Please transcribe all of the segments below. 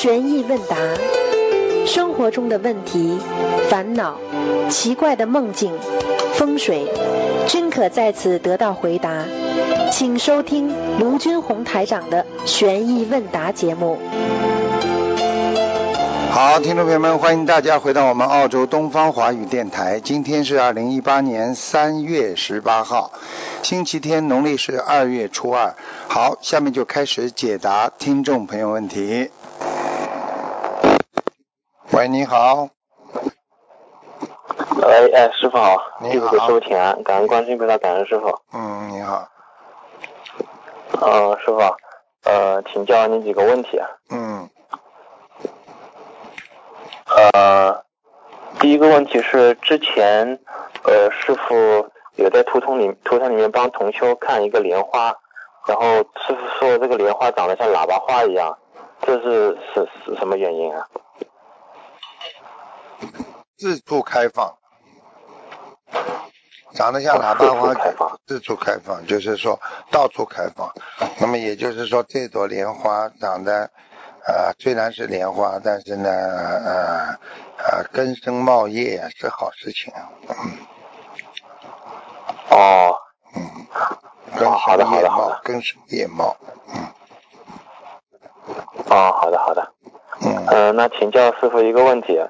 悬疑问答，生活中的问题、烦恼、奇怪的梦境、风水，均可在此得到回答。请收听卢军红台长的悬疑问答节目。好，听众朋友们，欢迎大家回到我们澳洲东方华语电台。今天是二零一八年三月十八号，星期天，农历是二月初二。好，下面就开始解答听众朋友问题。喂，你好，喂，哎，师傅好，你弟子给好师傅请安，感恩观世音菩萨，感恩师傅。嗯，你好，呃，师傅，呃，请教您几个问题啊。嗯，呃，第一个问题是之前，呃，师傅有在图腾里图腾里面帮同修看一个莲花，然后师傅说这个莲花长得像喇叭花一样，这是是是什么原因啊？自处开放，长得像喇叭花自处开放，就是说到处开放。那么也就是说，这朵莲花长得，呃，虽然是莲花，但是呢，呃，呃，根生茂叶啊是好事情。嗯哦，嗯，根生叶茂根生叶茂。嗯哦，好的好的。嗯，那请教师傅一个问题，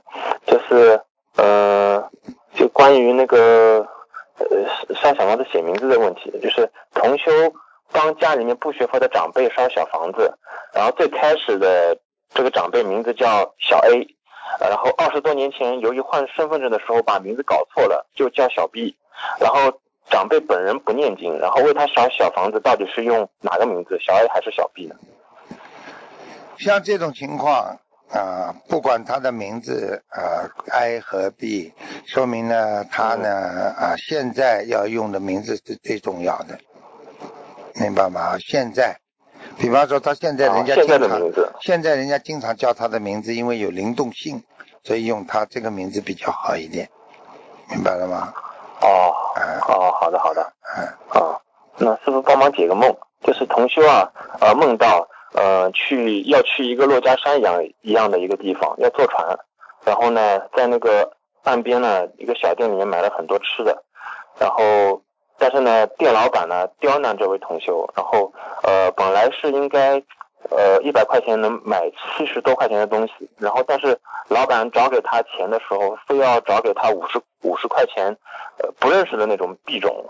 就是呃，就关于那个呃上小房子写名字的问题，就是同修帮家里面不学佛的长辈烧小房子，然后最开始的这个长辈名字叫小 A，然后二十多年前由于换身份证的时候把名字搞错了，就叫小 B，然后长辈本人不念经，然后为他烧小房子到底是用哪个名字，小 A 还是小 B 呢？像这种情况啊、不管他的名字啊 I 和 B，说明呢他呢啊、现在要用的名字是最重要的，明白吗？现在，比方说他现在人家哦现在经常、现在人家经常叫他的名字，因为有灵动性，所以用他这个名字比较好一点，明白了吗？哦嗯哦，好的好的。嗯哦，那师傅帮忙解个梦，就是同修啊，呃，梦到呃去要去一个珞珈山一样一样的一个地方，要坐船，然后呢，在那个岸边呢一个小店里面买了很多吃的，然后但是呢，店老板呢刁难这位同修，然后呃本来是应该呃一百块钱能买七十多块钱的东西，然后但是老板找给他钱的时候，非要找给他五十五十块钱，呃不认识的那种币种。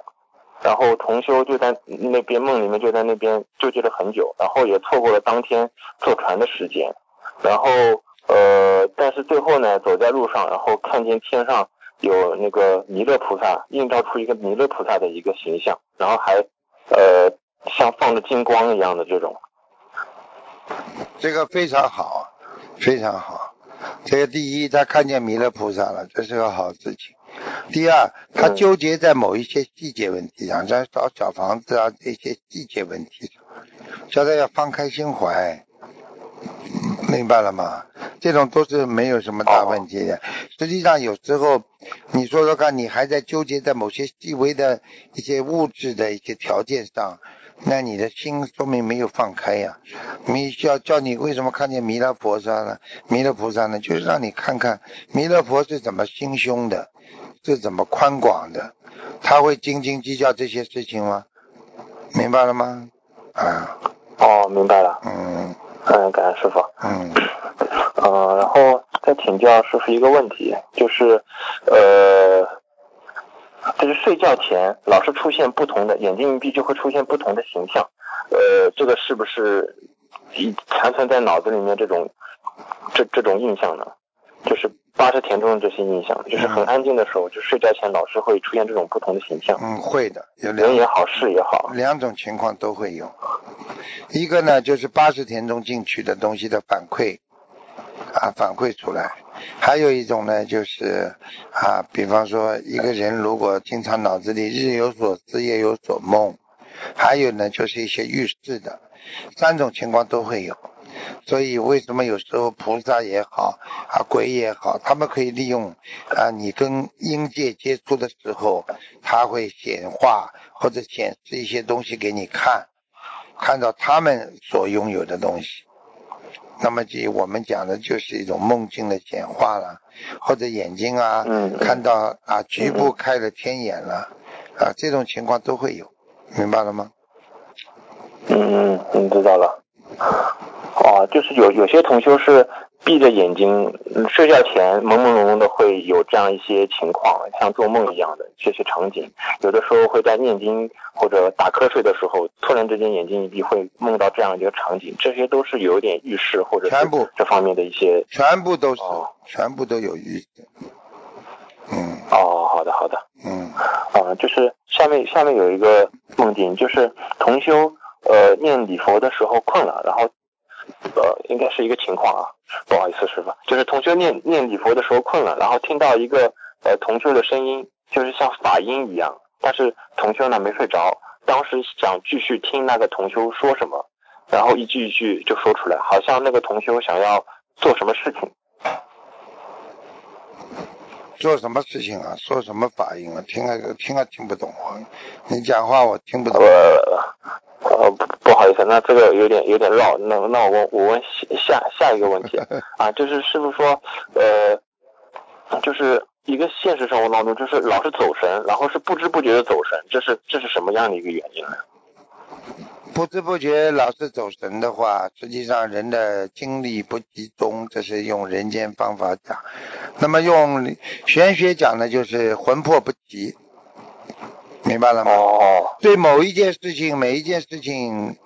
然后同修就在那边梦里面就在那边纠结了很久，然后也错过了当天坐船的时间，然后呃，但是最后呢，走在路上，然后看见天上有那个弥勒菩萨映照出一个弥勒菩萨的一个形象，然后还呃像放着金光一样的这种，这个非常好，非常好。这个第一，他看见弥勒菩萨了，这是个好事情。第二，他纠结在某一些细节问题上，像找小房子啊这些细节问题上，叫他要放开心怀，明白了吗？这种都是没有什么大问题的。实际上，有时候你说说看，你还在纠结在某些细微的一些物质的一些条件上，那你的心说明没有放开呀、你叫叫你为什么看见弥勒菩萨呢？弥勒菩萨呢，就是让你看看弥勒佛是怎么心胸的，是怎么宽广的，他会斤斤计较这些事情吗？明白了吗？啊，哦，明白了，嗯嗯，感恩师傅。嗯，呃，然后再请教师傅一个问题，就是呃，就是睡觉前老是出现不同的眼睛一闭就会出现不同的形象，呃，这个是不是一残存在脑子里面这种这这种印象呢？就是八十田中的这些印象，就是很安静的时候，就睡觉前老是会出现这种不同的形象，嗯，会的，有人也好，事也好。两种情况都会有。一个呢，就是八十田中进去的东西的反馈啊，反馈出来；还有一种呢，就是啊，比方说一个人如果经常脑子里日有所思，夜有所梦；还有呢，就是一些预示的，三种情况都会有。所以为什么有时候菩萨也好啊，鬼也好，他们可以利用啊你跟阴界接触的时候，他会显化或者显示一些东西给你看，看到他们所拥有的东西，那么就我们讲的就是一种梦境的简化了，或者眼睛啊、嗯嗯看到啊局部开了天眼了啊，这种情况都会有，明白了吗？嗯嗯嗯，知道了。哦，就是有有些同修是闭着眼睛，嗯睡觉前朦朦胧胧的会有这样一些情况，像做梦一样的这些场景。有的时候会在念经或者打瞌睡的时候，突然之间眼睛一闭，会梦到这样一个场景。这些都是有点预示或者全部这方面的一些。全部都是，哦全部都有预示。嗯哦，好的好的。嗯，啊，就是下面下面有一个梦境，就是同修呃念礼佛的时候困了，然后呃应该是一个情况啊，不好意思师傅，就是同修念念礼佛的时候困了，然后听到一个呃同修的声音，就是像法音一样，但是同修呢没睡着，当时想继续听那个同修说什么，然后一句一句就说出来，好像那个同修想要做什么事情。做什么事情啊？说什么法音啊？听啊听啊听不懂啊！你讲话我听不懂。呃呃不不好意思，那这个有点有点绕，那那我问我问下下一个问题 啊，就是师傅说呃，就是一个现实生活当中，就是老是走神，然后是不知不觉的走神，这是这是什么样的一个原因呢？不知不觉老是走神的话，实际上人的精力不集中，这是用人间方法讲。那么用玄学讲呢，就是魂魄不齐，明白了吗？哦对某一件事情，每一件事情，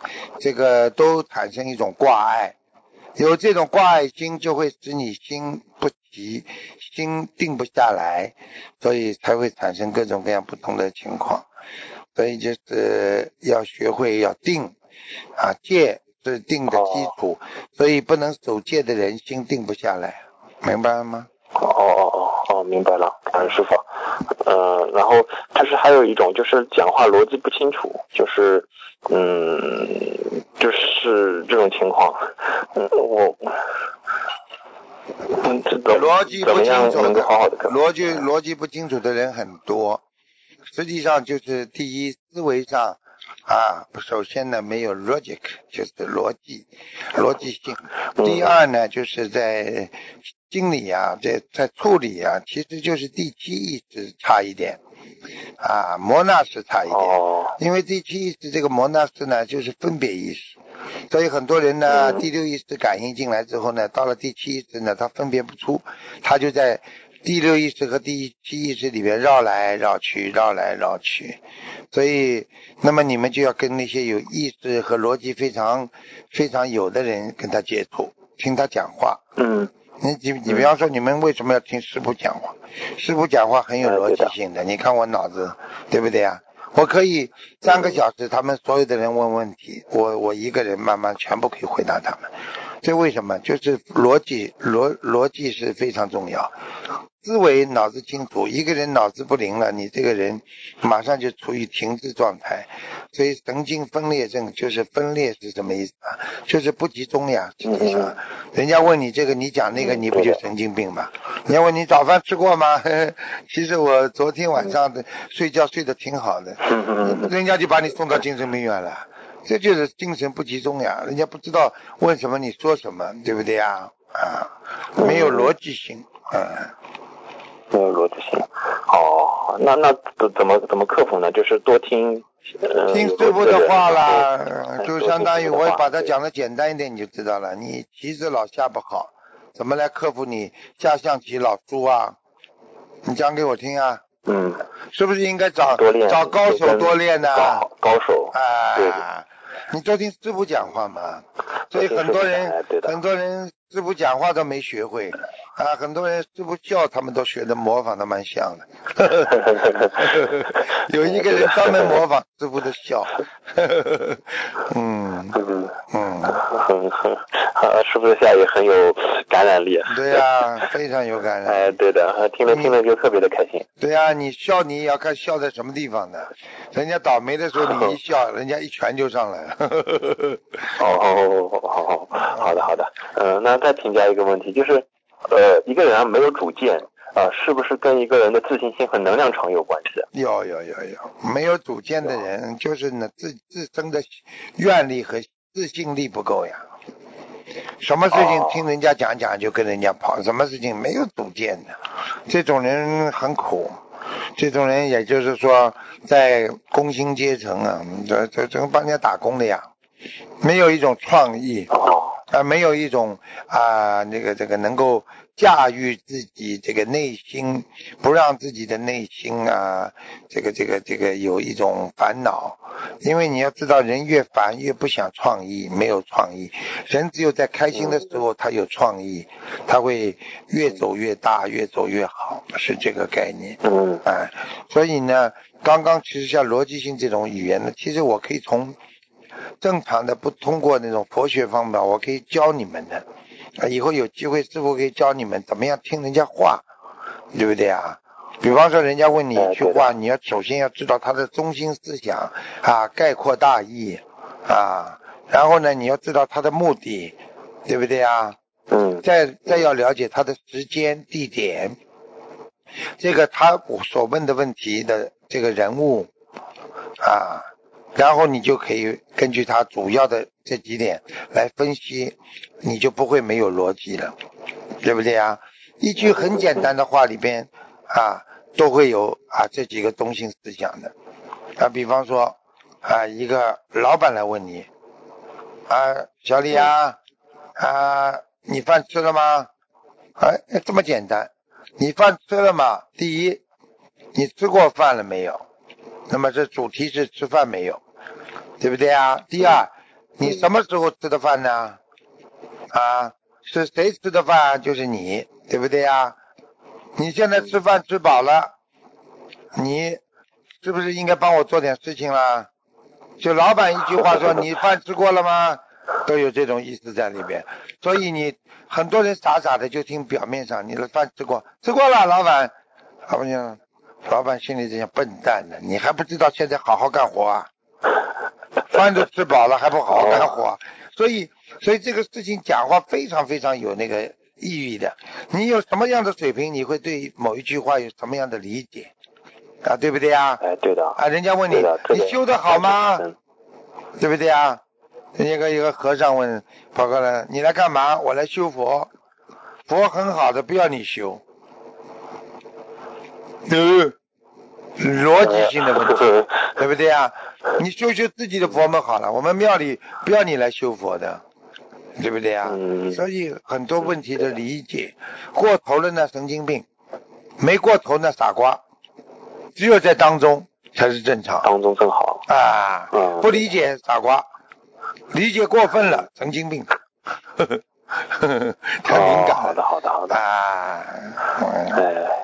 这个都产生一种挂碍，有这种挂碍心，就会使你心不齐，心定不下来，所以才会产生各种各样不同的情况。所以就是要学会要定啊，戒是定的基础，所以不能守戒的人心定不下来，明白了吗？哦哦哦哦，明白了，感恩师傅。呃，然后但是还有一种就是讲话逻辑不清楚，就是嗯，就是这种情况。嗯，我嗯，这怎逻辑不怎么样清楚的能够好好的逻辑逻辑不清楚的人很多，实际上就是第一思维上啊，首先呢没有 logic，就是逻辑逻辑性。嗯。第二呢，就是在经理啊，在在处理啊，其实就是第七意识差一点。啊，摩纳斯差一点。哦。因为第七意识这个摩纳斯呢，就是分别意识，所以很多人呢，嗯。第六意识感应进来之后呢，到了第七意识呢，他分别不出，他就在第六意识和第七意识里面绕来绕去，绕来绕去，所以，那么你们就要跟那些有意识和逻辑非常非常有的人跟他接触，听他讲话。嗯你你你比方说，你们为什么要听师傅讲话？师傅讲话很有逻辑性的，你看我脑子，对不对啊？我可以三个小时，他们所有的人问问题，我我一个人慢慢全部可以回答他们。这为什么？就是逻辑逻逻辑是非常重要，思维脑子清楚。一个人脑子不灵了，你这个人马上就处于停滞状态。所以神经分裂症就是分裂是什么意思啊？就是不集中呀。实际上，人家问你这个，你讲那个，你不就神经病吗？人家问你早饭吃过吗？其实我昨天晚上的睡觉睡得挺好的，人家就把你送到精神病院了。这就是精神不集中呀，人家不知道问什么你说什么，对不对呀？啊，没有逻辑性，嗯。没有逻辑性。哦，那那怎怎么怎么克服呢？就是多听。呃、听师傅的话啦，就相当于我把它讲的简单一点，你就知道了。你棋子老下不好，怎么来克服你下象棋老输啊？你讲给我听啊，嗯，是不是应该找，找高手多练呢？高高手。对啊，你多听师傅讲话嘛。所以很多哎人很多人师傅讲话都没学会啊，很多人师傅笑他们都学的模仿的蛮像的。有一个人专门模仿师傅的笑。嗯嗯嗯，很很，啊，师傅的笑也很有感染力。对呀、非常有感染。哎，对的，听着听着就特别的开心。对呀、你笑你也要看笑在什么地方的。人家倒霉的时候你一笑，人家一拳就上来了。哦哦哦哦，好的 好的，嗯、那再评价一个问题，就是呃，一个人啊没有主见啊、是不是跟一个人的自信心和能量场有关系？有有有有，没有主见的人，就是呢自自身的愿力和自信力不够呀。什么事情哦听人家讲讲就跟人家跑，什么事情没有主见的，这种人很苦。这种人也就是说，在工薪阶层啊，这这这帮人家打工的呀，没有一种创意。哦，啊，没有一种啊，那个这个能够驾驭自己这个内心，不让自己的内心啊，这个这个这个有一种烦恼，因为你要知道，人越烦越不想创意，没有创意。人只有在开心的时候，他有创意，他会越走越大，越走越好，是这个概念。嗯哎，所以呢，刚刚其实像逻辑性这种语言呢，其实我可以从正常的不通过那种佛学方法，我可以教你们的。啊，以后有机会师傅可以教你们怎么样听人家话，对不对啊？比方说，人家问你一句话，你要首先要知道他的中心思想啊，概括大意啊，然后呢，你要知道他的目的，对不对啊？嗯再再要了解他的时间、地点，这个他所问的问题的这个人物啊，然后你就可以根据他主要的这几点来分析，你就不会没有逻辑了，对不对啊？一句很简单的话里边啊，都会有啊这几个中心思想的啊，比方说啊，一个老板来问你啊，小李啊啊，你饭吃了吗？哎，这么简单，你饭吃了吗？第一，你吃过饭了没有？那么这主题是吃饭没有，对不对啊？第二，你什么时候吃的饭呢？啊，是谁吃的饭？就是你，对不对啊？你现在吃饭吃饱了，你是不是应该帮我做点事情啦？就老板一句话说 你饭吃过了吗？都有这种意思在里边，所以你很多人傻傻的就听表面上你的饭吃过，吃过了，老板，老板讲，老板心里在想笨蛋呢，你还不知道现在好好干活啊？饭都吃饱了还不好好干活，所以所以这个事情讲话非常非常有那个意义的。你有什么样的水平，你会对某一句话有什么样的理解啊？对不对啊？哎，对的，啊，人家问你你修的好吗？嗯对不对啊？那个一个和尚问跑过来，你来干嘛？我来修佛，佛很好的，不要你修。呃，逻辑性的问题，对不对啊？你修修自己的佛门好了，我们庙里不要你来修佛的，对不对啊？嗯所以很多问题的理解过头了呢，神经病；没过头呢，傻瓜。只有在当中才是正常当中更好，啊！嗯不理解傻瓜，理解过分了神经病，呵呵呵呵太敏感好的，好的，好的。啊！嗯哎，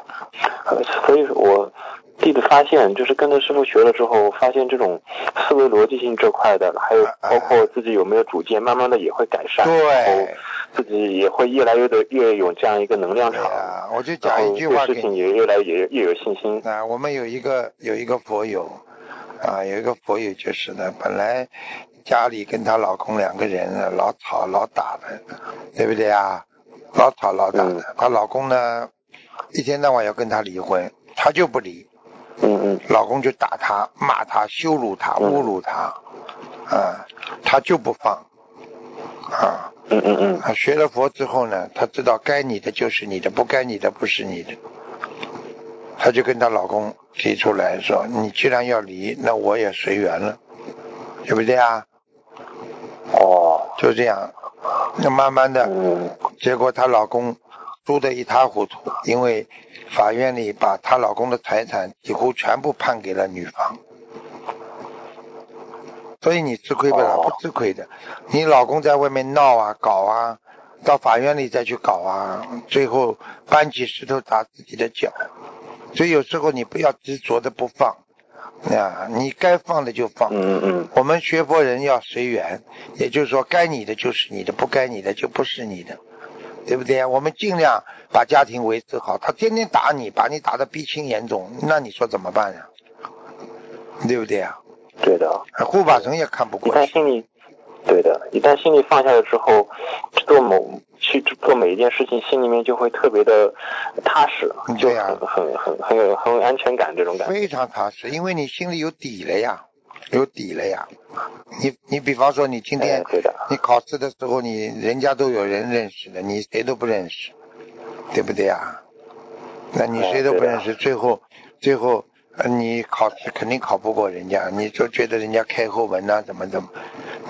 呃 所以我弟子发现，就是跟着师傅学了之后，发现这种思维逻辑性这块的，还有包括自己有没有主见，慢慢的也会改善，然后对。自己也会越来越的越有这样一个能量场，啊，我就讲一句话对事情也越来越越有信心。啊，我们有一个有一个佛友啊，有一个佛友就是的，本来家里跟她老公两个人啊老吵老打的，对不对啊？老吵老打的嗯，她老公呢一天到晚要跟她离婚，她就不离，嗯嗯。老公就打她、骂她、羞辱她、嗯。侮辱她，啊，她就不放，啊。嗯嗯嗯，啊，学了佛之后呢，她知道该你的就是你的，不该你的不是你的。她就跟她老公提出来说：“你既然要离，那我也随缘了，对不对啊？”哦，就这样，那慢慢的，嗯。结果她老公输得一塌糊涂，因为法院里把她老公的财产几乎全部判给了女方。所以你吃亏不了，哦不吃亏的。你老公在外面闹啊、搞啊，到法院里再去搞啊，最后搬起石头砸自己的脚。所以有时候你不要执着的不放，啊，你该放的就放。嗯嗯我们学佛人要随缘，也就是说，该你的就是你的，不该你的就不是你的，对不对啊？我们尽量把家庭维持好。他天天打你，把你打得鼻青眼肿，那你说怎么办呀？对不对啊？嗯，对的。护法神也看不过去。旦心里，对的，一旦心里放下了之后，做某去做每一件事情，心里面就会特别的踏实，就对呀很很很很有很有安全感这种感觉。非常踏实，因为你心里有底了呀。有底了呀。你你比方说你今天哎，你考试的时候，你人家都有人认识的，你谁都不认识，对不对呀？那你谁都不认识，最后最后呃你考试肯定考不过人家，你就觉得人家开后门呐、怎么怎么。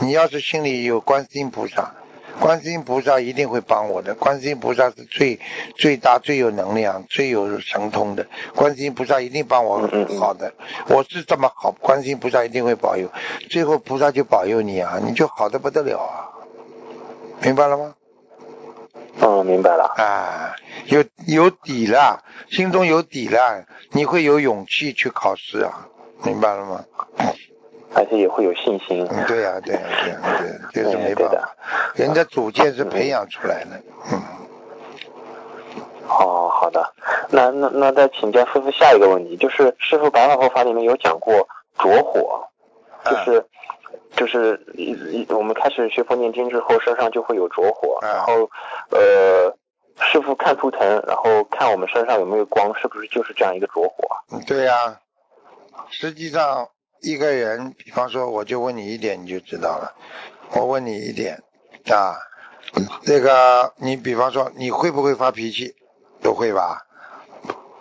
你要是心里有观世音菩萨，观世音菩萨一定会帮我的。观世音菩萨是最最大、最有能量、最有神通的。观世音菩萨一定帮我好的。我是这么好，观世音菩萨一定会保佑。最后菩萨就保佑你啊，你就好的不得了啊，明白了吗？嗯，明白了。啊，有有底了，心中有底了，你会有勇气去考试啊，明白了吗？而且也会有信心。嗯，对呀、对呀、对呀、对呀、这是没办法，人家主见是培养出来的，嗯，哦，好的。那那那再请教师傅下一个问题，就是师傅白话佛法里面有讲过着火，啊就是、就是我们开始学佛念经之后，身上就会有着火，啊然后呃，师傅看图腾，然后看我们身上有没有光，是不是就是这样一个着火？嗯对呀、实际上一个人，比方说，我就问你一点，你就知道了。我问你一点啊，这个你比方说，你会不会发脾气？都会吧？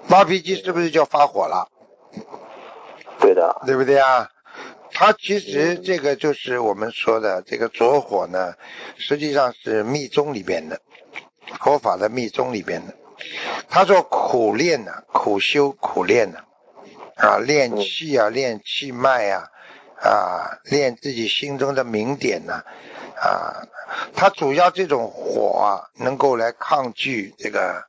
发脾气是不是叫发火了？对的，对不对啊？他其实这个就是我们说的这个着火呢，实际上是密宗里边的，佛法的密宗里边的。他说苦练呢、苦修苦练呢、啊，啊练气啊，练气脉呀、啊，练自己心中的明点呐、啊，它主要这种火啊，能够来抗拒这个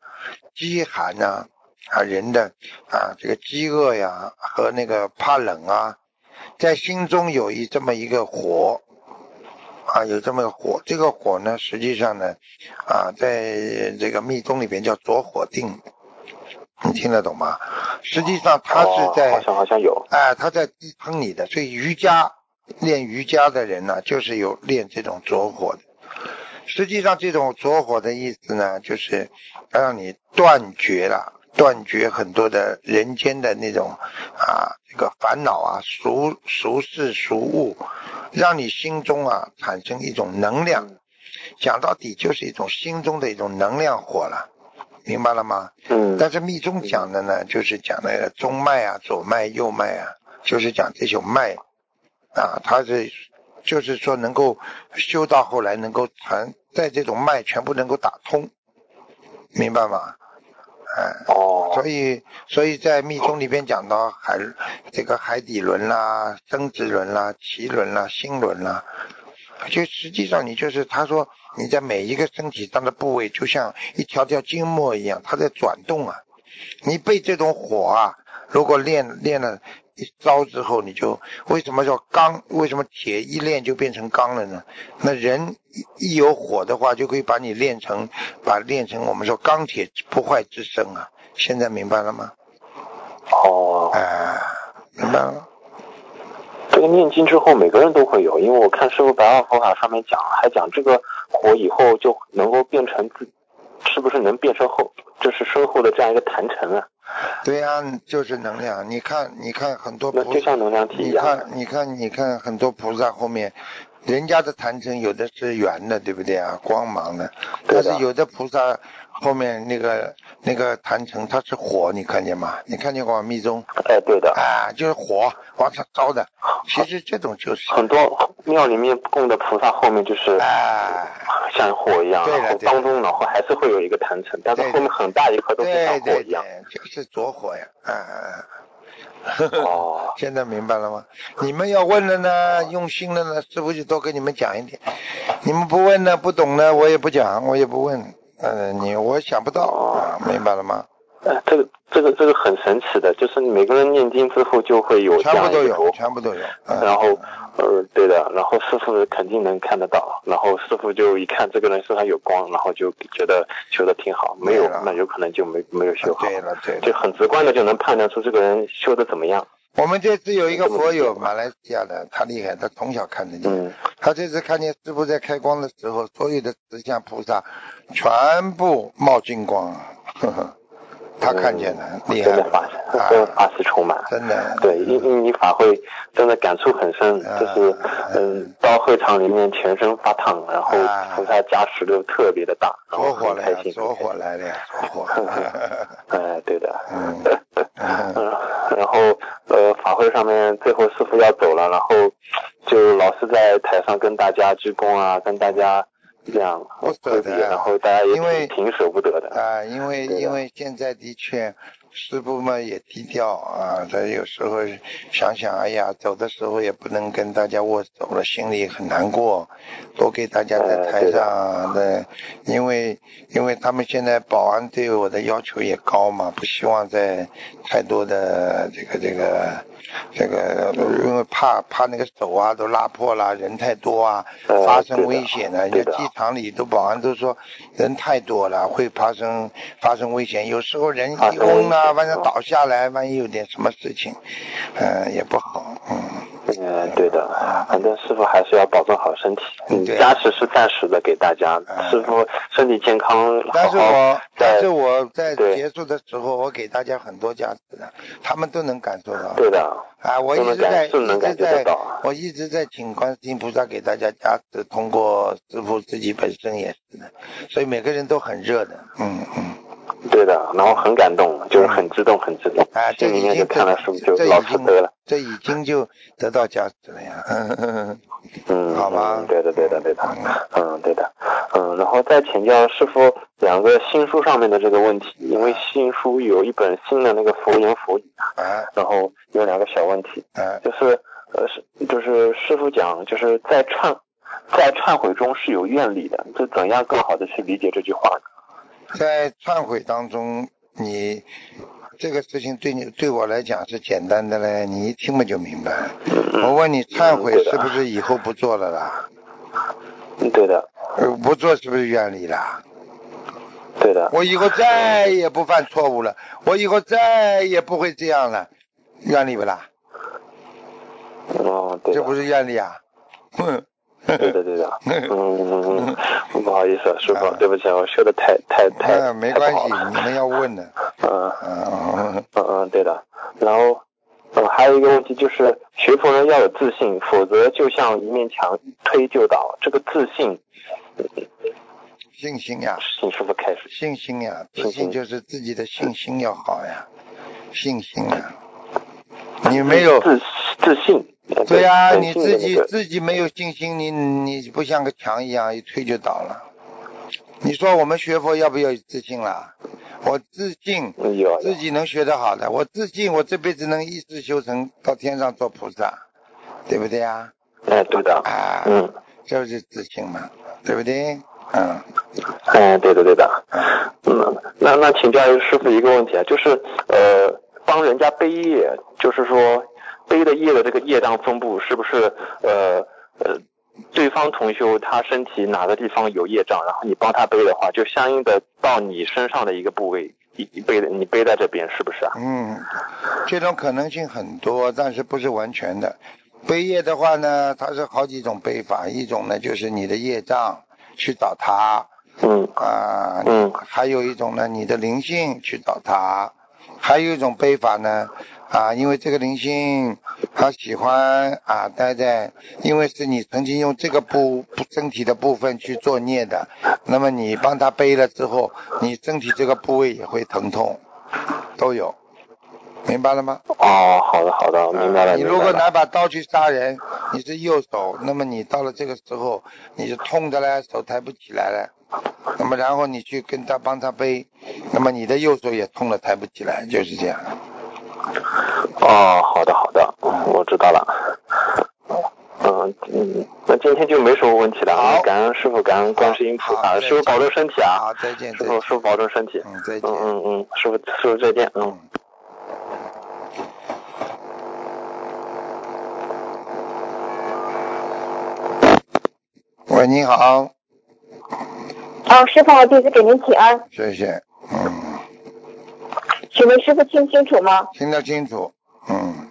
饥寒呐、啊，人的啊这个饥饿呀和那个怕冷啊，在心中有一这么一个火啊，有这么个火，这个火呢，实际上呢啊，在这个密宗里边叫着火定，你听得懂吗？实际上他是在、哦、好像好像有，哎，他在逼喷你的，所以瑜伽练瑜伽的人呢，就是有练这种着火的。实际上，这种着火的意思呢，就是让你断绝了，断绝很多的人间的那种啊，这个烦恼啊，俗俗事俗物，让你心中啊产生一种能量。讲到底，就是一种心中的一种能量火了，明白了吗？嗯，但是密宗讲的呢，就是讲那个中脉啊、左脉、右脉啊，就是讲这种脉啊，它是就是说能够修到后来能够传在这种脉全部能够打通，明白吗？哎、哦，所以所以在密宗里边讲到海这个海底轮啦、生殖轮啦、脐轮啦、心轮啦，就实际上你就是他说你在每一个身体上的部位，就像一条条经络一样，它在转动啊。你被这种火啊，如果练练了一招之后，你就为什么叫钢？为什么铁一练就变成钢了呢？那人一一有火的话，就可以把你练成，把练成我们说钢铁不坏之身啊。现在明白了吗？哦，哎、明白了吗。这个念经之后每个人都会有，因为我看师傅白话佛法上面讲，还讲这个火以后就能够变成自，是不是能变成后，就是身后的这样一个坛城啊？对呀、就是能量。你看，你看很多那菩萨，就像能量体一你样。看，你看，你看很多菩萨后面，人家的坛城有的是圆的，对不对啊？光芒的，但是有的菩萨后面那个那个坛城它是火，你看见吗？你看见过吗？密宗哎，对的，啊，就是火往上烧的。其实这种就是很多庙里面供的菩萨后面就是啊，像火一样，对的当中然后还是会有一个坛城，但是后面很大一块都是对像火对一样。对，就是着火呀，嗯 哦，现在明白了吗？你们要问了呢，用心了呢，师傅就多跟你们讲一点。你们不问呢，不懂呢，我也不讲，我也不问。呃，你我想不到啊，明白了吗？哎，这个这个这个很神奇的，就是每个人念经之后就会有这全部都有，样一个着全部都有。嗯然后，呃，对的，然后师傅肯定能看得到，然后师傅就一看这个人身上有光，然后就觉得修的挺好，没有那有可能就没没有修好，对了对了就很直观的就能判断出这个人修的怎么样。我们这次有一个佛友，马来西亚的，他厉害，他从小看得见。嗯，他这次看见师傅在开光的时候，所有的慈像菩萨全部冒金光，呵呵，他看见了，厉害真的法啊真的法喜充满。真的。对，因因为你法会真的感触很深，啊就是嗯，到会场里面全身发烫，然后啊菩萨加持都特别的大，然后很开心。着火来了呀，着火。哎，对的。嗯嗯，然后呃，法会上面最后师傅要走了，然后就老是在台上跟大家鞠躬啊，跟大家这样不舍得然后大家也挺舍不得的。啊，因为因为现在的确，师傅嘛也低调啊，他有时候想想，哎呀，走的时候也不能跟大家握手了，心里很难过。多给大家在台上的，因为因为他们现在保安对我的要求也高嘛，不希望在太多的这个这个这个，因为怕怕那个手啊都拉破了，人太多啊，呃发生危险的。人家机场里都保安都说人太多了，会发生发生危险。有时候人一嗡啊，万一嗯倒下来，万一有点什么事情，嗯、也不好，嗯。嗯，对的，反正师傅还是要保重好身体。嗯，对加持是暂时的给大家，嗯师傅身体健康，但是我但在是我在结束的时候，我给大家很多加持的，他们都能感受到。对的，啊，我一直在一直在我一直在请观世音菩萨给大家加持，通过师傅自己本身也是的，所以每个人都很热的，嗯嗯，对的，然后很感动，就是很激动，很激动，啊，这心里面已经就看了师傅就老已经慈悲了。这已经就得到价值了呀，嗯好吧。嗯对的，对的，对的，嗯，对的，嗯，然后再请教师傅两个新书上面的这个问题，因为新书有一本新的那个佛言佛语，啊然后有两个小问题，啊。就是呃是就是师傅讲就是在忏在忏悔中是有愿力的，就怎样更好的去理解这句话呢？在忏悔当中，你这个事情对你对我来讲是简单的嘞，你一听嘛就明白。我问你，忏悔是不是以后不做了啦？嗯，对的，呃，不做是不是愿力啦？对的，我以后再也不犯错误了，我以后再也不会这样了，愿力不啦？哦，对，这不是愿力啊？哼，对的，对的，嗯不好意思，师傅啊，对不起，我说的太太太嗯，没关系你们要问的，嗯嗯，嗯嗯，对的。然后，嗯，还有一个问题就是，学佛人要有自信，否则就像一面墙，一推就倒。这个自信，信心呀，请师傅开始。信心呀，自信就是自己的信心要好呀，信心呀，你没有。自自信。呃对呀、你自己自己没有信心，你你不像个墙一样，一推就倒了。你说我们学佛要不要有自信啦？我自信，自己能学得好的，我自信，我这辈子能一世修成到天上做菩萨，对不对呀？哎，对的，啊，嗯，这就是自信嘛，对不对？嗯，哎，对的，对的。嗯嗯，那那请教师傅一个问题啊，就是呃，帮人家背业，就是说背的业的这个业障分布是不是呃呃，对方同修他身体哪个地方有业障，然后你帮他背的话，就相应的到你身上的一个部位，你你背的你背在这边是不是啊？嗯，这种可能性很多，但是不是完全的。背业的话呢，它是好几种背法，一种呢就是你的业障去找他嗯啊，嗯还有一种呢你的灵性去找他，还有一种背法呢啊，因为这个灵性他喜欢啊待在，因为是你曾经用这个部身体的部分去做孽的，那么你帮他背了之后，你身体这个部位也会疼痛，都有，明白了吗？哦，好的好的，明白了。啊你如果拿把刀去杀人，你是右手，那么你到了这个时候，你是痛的嘞，手抬不起来了。那么然后你去跟他帮他背，那么你的右手也痛了，抬不起来，就是这样。哦，好的好的，我知道了。嗯嗯，那今天就没什么问题了啊，感恩师傅，感恩观世音菩萨，师傅保重身体啊，好，再见，师傅师。傅保重身体，嗯，再见。嗯嗯嗯，师傅师傅再见，嗯。喂，你好，哦，师傅，弟子给您请安，谢谢。嗯，请问师傅听清楚吗？听得清楚。嗯，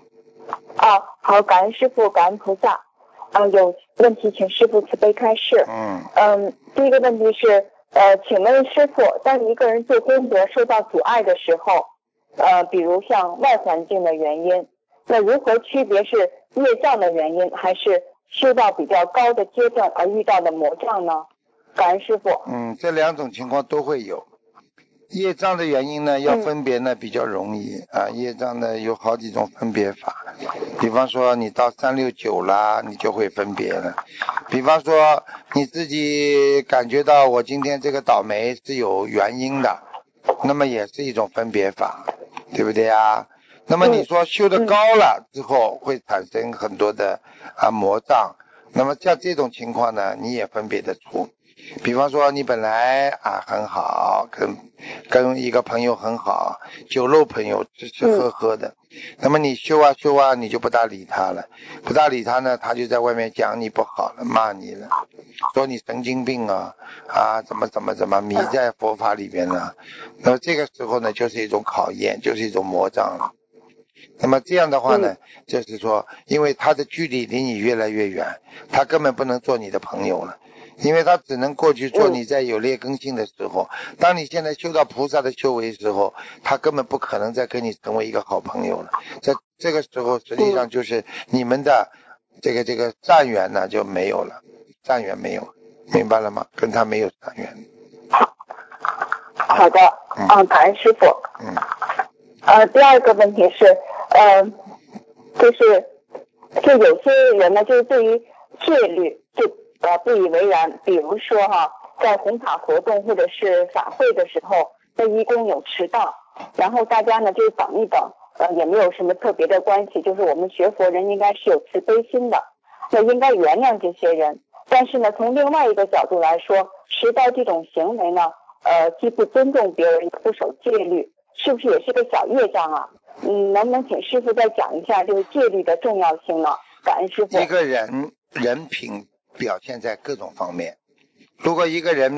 哦，好，感恩师傅，感恩菩萨。嗯、有问题请师傅慈悲开示。嗯，嗯，第一个问题是，呃，请问师傅，当一个人做功德受到阻碍的时候，呃，比如像外环境的原因，那如何区别是业障的原因，还是修到比较高的阶段而遇到的魔障呢？感恩师傅。嗯，这两种情况都会有。业障的原因呢，要分别呢比较容易啊。业障呢有好几种分别法，比方说你到三六九啦，你就会分别了。比方说你自己感觉到我今天这个倒霉是有原因的，那么也是一种分别法，对不对呀？那么你说修的高了之后会产生很多的啊魔障，那么像这种情况呢，你也分别的出。比方说你本来啊很好，跟跟一个朋友很好，酒肉朋友吃吃喝喝的，那么你修啊修啊，你就不大理他了，不大理他呢，他就在外面讲你不好了，骂你了，说你神经病啊啊怎么怎么怎么迷在佛法里边了，那么这个时候呢，就是一种考验，就是一种魔障了。那么这样的话呢，就是说，因为他的距离离你越来越远，他根本不能做你的朋友了。因为他只能过去做你在有劣根性的时候，当你现在修到菩萨的修为时候，他根本不可能再跟你成为一个好朋友了。在这个时候，实际上就是你们的这个这个善缘呢就没有了，善缘没有，明白了吗？跟他没有善缘。好的，嗯，感恩师傅。嗯。呃，第二个问题是，呃，就是就有些人呢，就是对于戒律就。呃，不以为然。比如说哈，在红塔活动或者是法会的时候，那义工有迟到，然后大家呢就等一等，呃，也没有什么特别的关系。就是我们学佛人应该是有慈悲心的，那应该原谅这些人。但是呢，从另外一个角度来说，迟到这种行为呢，呃，既不尊重别人，也不守戒律，是不是也是个小业障啊？嗯，能不能请师傅再讲一下这个戒律的重要性呢？感恩师傅。一个人人品。表现在各种方面。如果一个人，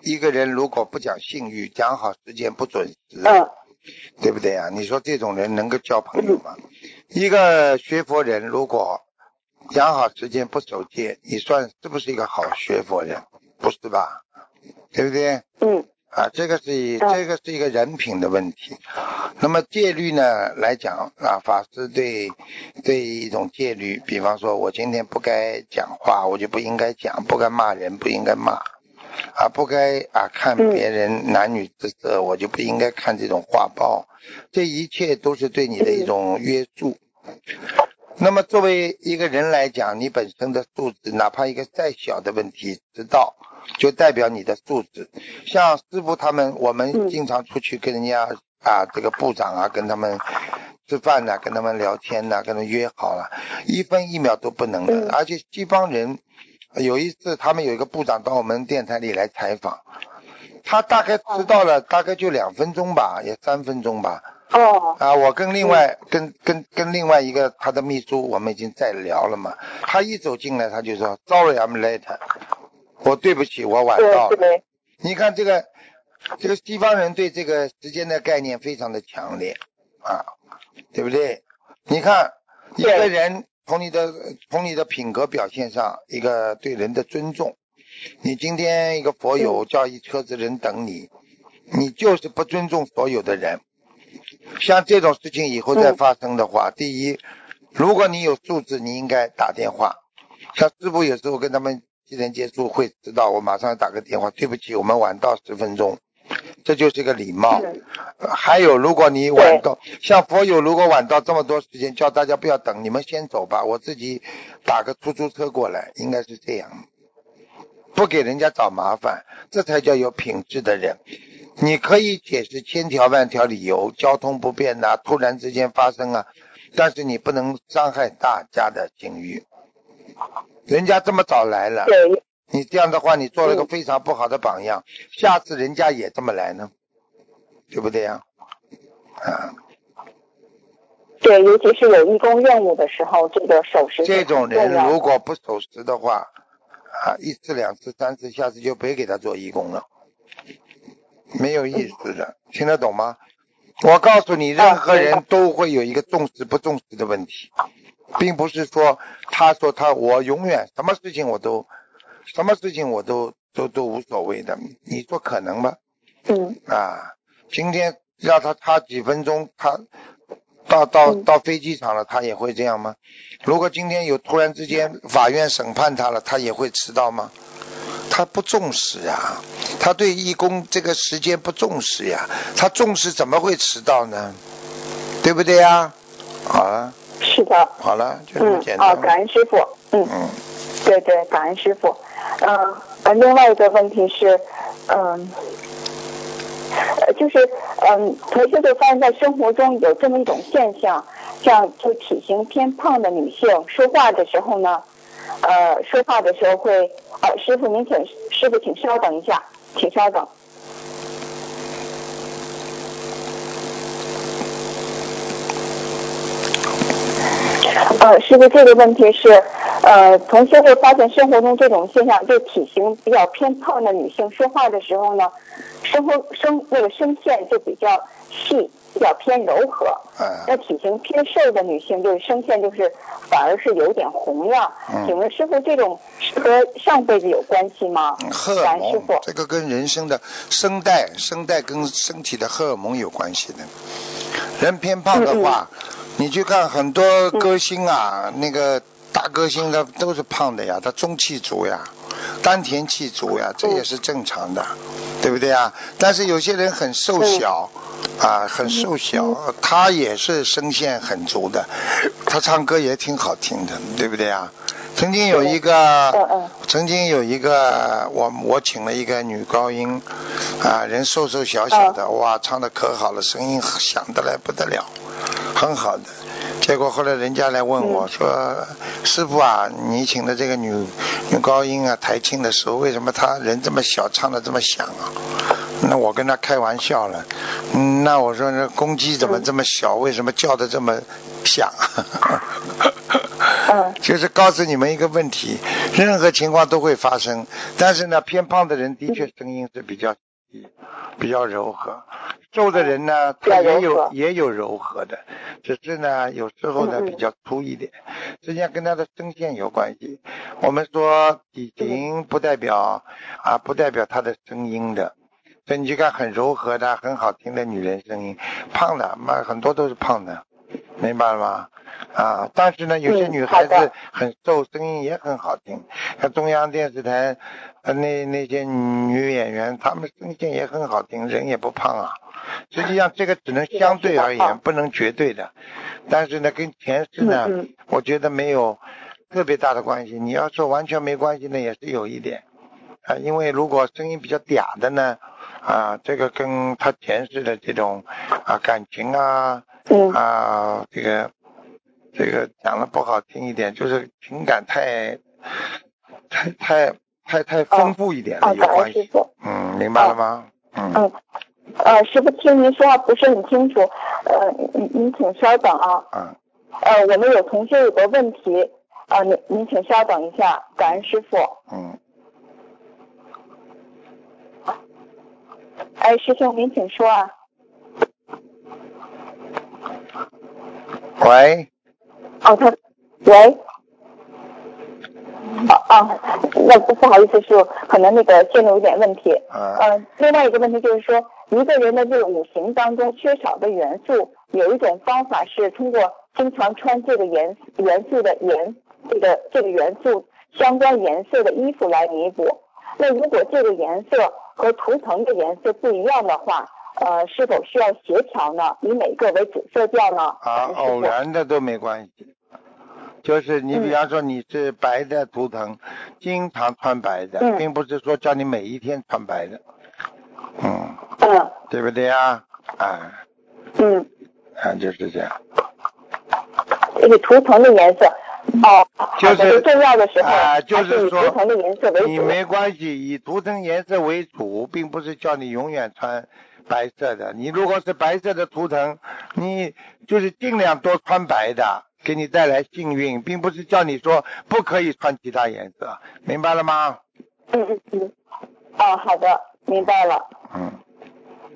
一个人如果不讲信誉，讲好时间不准时，对不对啊？你说这种人能够交朋友吗？一个学佛人如果讲好时间不守戒，你算是不是一个好学佛人？不是吧？对不对？嗯。啊，这个是这个是一个人品的问题。那么戒律呢来讲啊，法师对对一种戒律，比方说我今天不该讲话，我就不应该讲；不该骂人，不应该骂；啊，不该啊看别人男女之色，我就不应该看这种画报。这一切都是对你的一种约束。那么作为一个人来讲，你本身的素质，哪怕一个再小的问题，知道。就代表你的素质，像师傅他们，我们经常出去跟人家啊，这个部长啊，跟他们吃饭呐，跟他们聊天呐，跟他们约好了，一分一秒都不能的。而且西方人有一次，他们有一个部长到我们电台里来采访，他大概迟到了，大概就两分钟吧，也三分钟吧。哦。啊，我跟另外跟跟跟另外一个他的秘书，我们已经在聊了嘛。他一走进来，他就说：“Sorry, I'm late。”我对不起，我晚到了。你看这个，这个西方人对这个时间的概念非常的强烈啊，对不对？你看一个人从你的从你的品格表现上，一个对人的尊重。你今天一个佛友叫一车子人等你，你就是不尊重所有的人。像这种事情以后再发生的话，第一，如果你有素质，你应该打电话。像师傅有时候跟他们。今天结束会知道，我马上打个电话。对不起，我们晚到十分钟，这就是一个礼貌。还有，如果你晚到，像佛友如果晚到这么多时间，叫大家不要等，你们先走吧，我自己打个出租车过来，应该是这样，不给人家找麻烦，这才叫有品质的人。你可以解释千条万条理由，交通不便呐，突然之间发生啊，但是你不能伤害大家的境遇。人家这么早来了，你这样的话，你做了个非常不好的榜样，下次人家也这么来呢，对不对呀？啊，对，尤其是有义工任务的时候，这个守时这种人如果不守时的话，啊，一次两次三次，下次就别给他做义工了，没有意思的，听得懂吗？我告诉你，任何人都会有一个重视不重视的问题。并不是说他说他我永远什么事情我都什么事情我都都都无所谓的。你说可能吗？嗯啊，今天让他差几分钟，他到到嗯到飞机场了，他也会这样吗？如果今天有突然之间法院审判他了，他也会迟到吗？他不重视呀，他对义工这个时间不重视呀，他重视怎么会迟到呢？对不对呀？好了，是的，好了，就这么简单。感恩师傅，嗯。嗯，对对，感恩师傅。嗯、呃，另外一个问题是，嗯、呃，就是嗯，同学就发现，在生活中有这么一种现象，像就体型偏胖的女性说话的时候呢，呃，说话的时候会，呃，师傅您请师傅请稍等一下，请稍等。呃，师傅，这个问题是，呃，同学会发现生活中这种现象，就体型比较偏胖的女性说话的时候呢，声活声那个声线就比较细，比较偏柔和。嗯那体型偏瘦的女性，就是声线就是反而是有点洪亮。嗯请问师傅，这种是和上辈子有关系吗？荷尔蒙师傅，这个跟人生的声带、声带跟身体的荷尔蒙有关系的。人偏胖的话，你去看很多歌星啊，那个大歌星他都是胖的呀，他中气足呀，丹田气足呀，这也是正常的，对不对啊？但是有些人很瘦小。啊，很瘦小，他也是声线很足的，他唱歌也挺好听的，对不对啊？曾经有一个，曾经有一个，我我请了一个女高音，啊，人瘦瘦小小的，哇，唱的可好了，声音响得来不得了，很好的。结果后来人家来问我说：“师傅啊，你请的这个女女高音啊，台庆的时候，为什么她人这么小，唱的这么响啊？”那我跟他开玩笑了，嗯，那我说那公鸡怎么这么小？为什么叫的这么响？嗯就是告诉你们一个问题，任何情况都会发生，但是呢，偏胖的人的确声音是比较细比较柔和，瘦的人呢，他也有也有柔和的，只是呢，有时候呢比较粗一点，实际上跟他的声线有关系。我们说体型不代表啊，不代表他的声音的。所以你去看很柔和的、很好听的女人声音，胖的嘛很多都是胖的，明白了吗？啊，但是呢，有些嗯女孩子很瘦，声音也很好听。像中央电视台，呃，那那些女演员，她们声线也很好听，人也不胖啊。实际上，这个只能相对而言，不能绝对的。但是呢，跟前世呢，嗯嗯我觉得没有特别大的关系。你要说完全没关系呢，也是有一点啊，因为如果声音比较嗲的呢，啊，这个跟他前世的这种啊感情啊嗯啊这个这个讲的不好听一点，就是情感太太太太太丰富一点哦了，有关系。嗯，明白了吗？嗯，嗯，呃，师傅听您说话不是很清楚，呃，您您请稍等啊。嗯，呃，我们有同学有个问题，啊、您您请稍等一下，感恩师傅。嗯，哎，师兄您请说啊。喂，哦，他，喂。哦哦，那不不好意思，师傅，可能那个线路有点问题。嗯，呃，另外一个问题就是说，一个人的这个五行当中缺少的元素，有一种方法是通过经常穿这个元元素的颜，这个这个元素相关颜色的衣服来弥补。那如果这个颜色和图腾的颜色不一样的话，呃，是否需要协调呢？以哪个为主色调呢？啊，偶然的都没关系。就是你比方说你是白的图腾，经常穿白的，嗯并不是说叫你每一天穿白的，嗯，嗯对不对呀？啊，嗯，啊，就是这样。这个图腾的颜色。哦，就是重要的时候，啊就是以说图腾的颜色为主。你没关系，以图腾颜色为主，并不是叫你永远穿白色的。你如果是白色的图腾，你就是尽量多穿白的，给你带来幸运，并不是叫你说不可以穿其他颜色，明白了吗？嗯嗯嗯。哦，好的，明白了。嗯，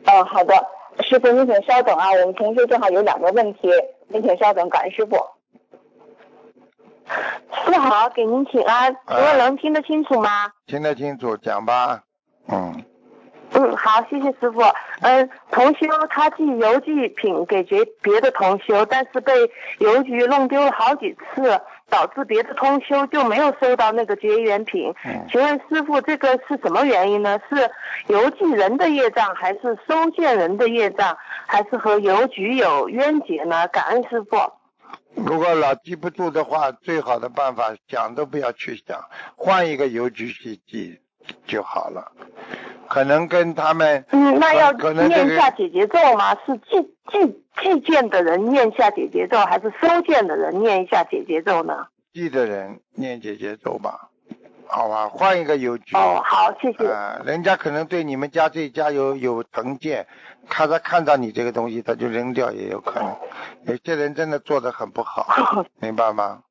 哦，好的，师傅您请稍等啊，我们同事正好有两个问题，您请稍等，感恩师傅。师傅好，给您请安，请问能听得清楚吗？听得清楚，讲吧。嗯，嗯，好，谢谢师傅。嗯，同修他寄邮寄品给别别的同修，但是被邮局弄丢了好几次，导致别的同修就没有收到那个结缘品。嗯请问师傅，这个是什么原因呢？是邮寄人的业障，还是收件人的业障，还是和邮局有冤结呢？感恩师傅。如果老记不住的话，最好的办法想都不要去想，换一个邮局去寄就好了。可能跟他们，嗯，那要念下姐姐咒吗？是寄寄寄件的人念下姐姐咒，还是收件的人念一下姐姐咒呢？寄的人念姐姐咒吧，好吧，换一个邮局。哦，好，谢谢。啊、人家可能对你们家这家有有成见，他他看到你这个东西，他就扔掉也有可能。有些人真的做的很不好，明白吗？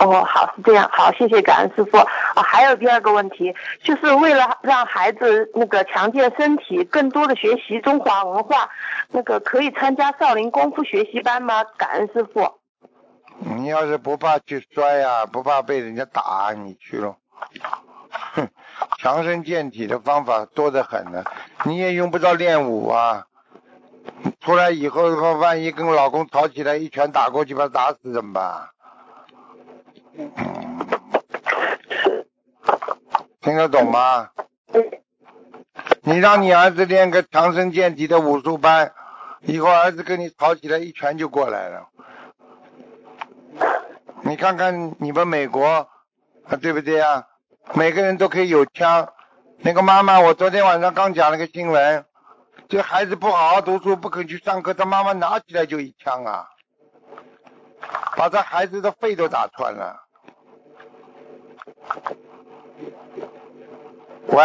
哦，好，是这样，好，谢谢感恩师傅。啊，还有第二个问题，就是为了让孩子那个强健身体，更多的学习中华文化，那个可以参加少林功夫学习班吗？感恩师傅。你要是不怕去摔呀、不怕被人家打，你去咯。哼，强身健体的方法多得很呢，你也用不着练武啊。出来以后的话，万一跟老公吵起来，一拳打过去把他打死怎么办？听得懂吗？你让你儿子练个强身健体的武术班，以后儿子跟你吵起来，一拳就过来了。你看看你们美国，啊，对不对啊？每个人都可以有枪。那个妈妈，我昨天晚上刚讲了个新闻，这孩子不好好读书，不肯去上课，他妈妈拿起来就一枪啊，把这孩子的肺都打穿了。喂，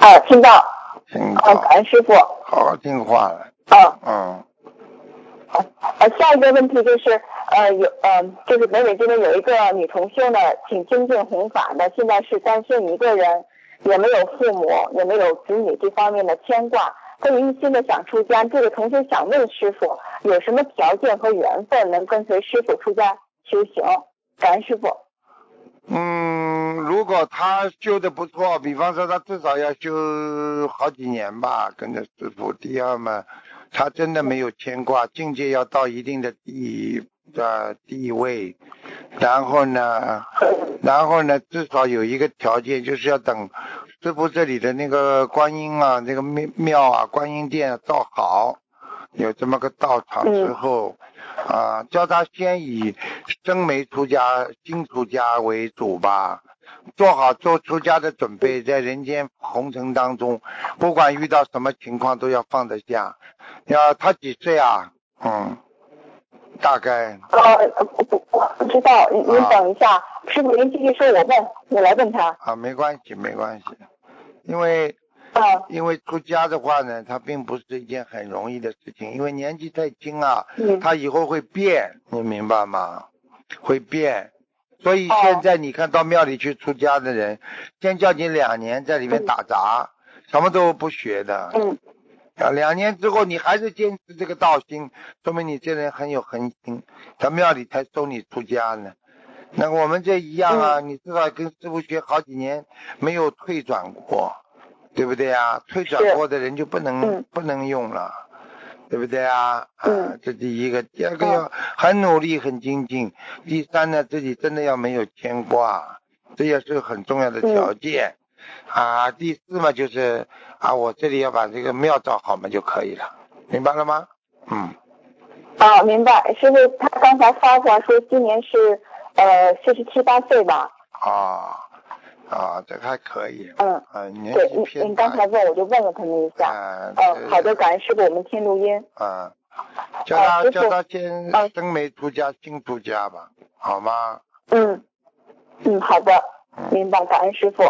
啊，听到，听啊，到，感恩师傅。好好听话了，啊，嗯，呃，下一个问题就是，呃，有，呃，就是北美这边有一个女同修呢，请精进弘法的，现在是单身一个人，也没有父母，也没有子女这方面的牵挂，她有一心的想出家。这个同学想问师傅，有什么条件和缘分能跟随师傅出家修行？感恩师傅。嗯，如果他修的不错，比方说他至少要修好几年吧，跟着师傅。第二嘛，他真的没有牵挂，境界要到一定的地的地位，然后呢，然后呢，至少有一个条件，就是要等师傅这里的那个观音啊，那个庙庙啊，观音殿造好，有这么个道场之后。啊，叫他先以真没出家、新出家为主吧，做好做出家的准备，在人间红尘当中，不管遇到什么情况都要放得下。要他几岁啊？嗯，大概呃，不不知道，您您等一下，师傅您继续说，我问，我来问他。啊，没关系，没关系，因为啊，因为出家的话呢，它并不是一件很容易的事情，因为年纪太轻啊，嗯，他以后会变，你明白吗？会变，所以哦。现在你看到庙里去出家的人，先叫你两年在里面打杂，什么都不学的，嗯。啊，两年之后你还是坚持这个道心，说明你这人很有恒心，他庙里才收你出家呢。那我们这一样啊，你至少跟师傅学好几年，没有退转过，对不对啊？退转过的人就不能、嗯不能用了，对不对啊？啊嗯，这第一个，第二个嗯要很努力、很精进。第三呢，自己真的要没有牵挂，这也是很重要的条件。啊，第四嘛就是啊，我这里要把这个庙造好嘛就可以了，明白了吗？嗯，啊，明白。师傅他刚才发过来说今年是呃四十七八岁吧？啊啊，这个还可以。嗯，啊，年对，您。您刚才问我就问了他们一下。啊，嗯，好的，感恩师傅，我们听录音。啊，叫他叫他先啊生没出家，净出家吧，好吗？嗯嗯，好的，嗯明白，感恩师傅。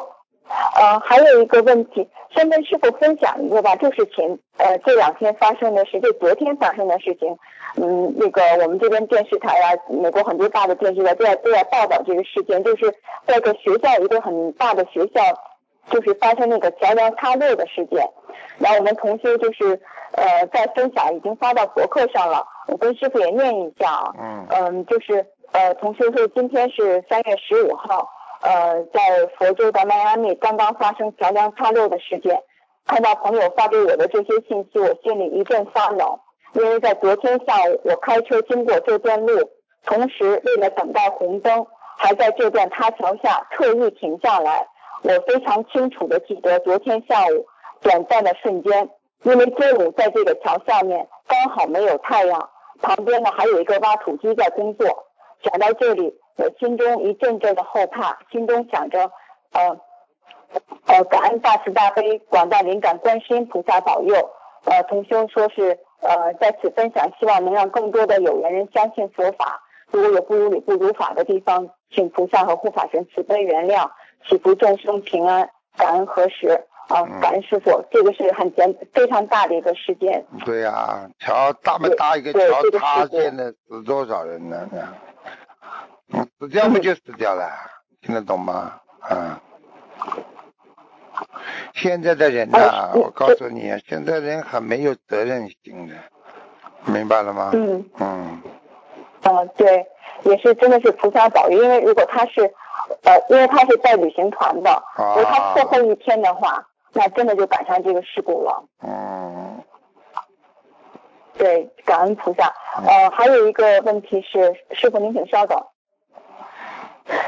呃，还有一个问题，先跟师傅分享一个吧，就是前呃这两天发生的事，就昨天发生的事情。嗯，那个我们这边电视台啊，美国很多大的电视台都在都在报道这个事件，就是在一个学校一个很大的学校，就是发生那个桥梁塌落的事件。然后我们同修就是呃在分享，已经发到博客上了，我跟师傅也念一下啊。嗯嗯，就是呃，同学说今天是三月十五号，呃，在佛州的迈阿密刚刚发生桥梁塌落的事件。看到朋友发给我的这些信息，我心里一阵发冷，因为在昨天下午我开车经过这段路，同时为了等待红灯，还在这段塌桥下特意停下来。我非常清楚的记得昨天下午短暂的瞬间，因为中午在这个桥下面刚好没有太阳，旁边呢还有一个挖土机在工作。想到这里，我心中一阵阵的后怕，心中想着，呃，呃，感恩大慈大悲广大灵感观世音菩萨保佑。呃，同修说是呃在此分享，希望能让更多的有缘人相信佛法。如果有不如理不如法的地方，请菩萨和护法神慈悲原谅，祈福众生平安，感恩何时。啊，感恩师傅，这个是很简非常大的一个事件。对呀，桥大么大一个桥塌陷了，死多少人呢？嗯，死掉不就死掉了？听得懂吗？啊。现在的人呐，我告诉你，现在人很没有责任心的，明白了吗？嗯。嗯。嗯，对，也是真的是菩萨保佑，因为如果他是，呃，因为他是带旅行团的，如果他错后一天的话。那真的就赶上这个事故了。嗯。对，感恩菩萨。呃，还有一个问题是，师傅您请稍等。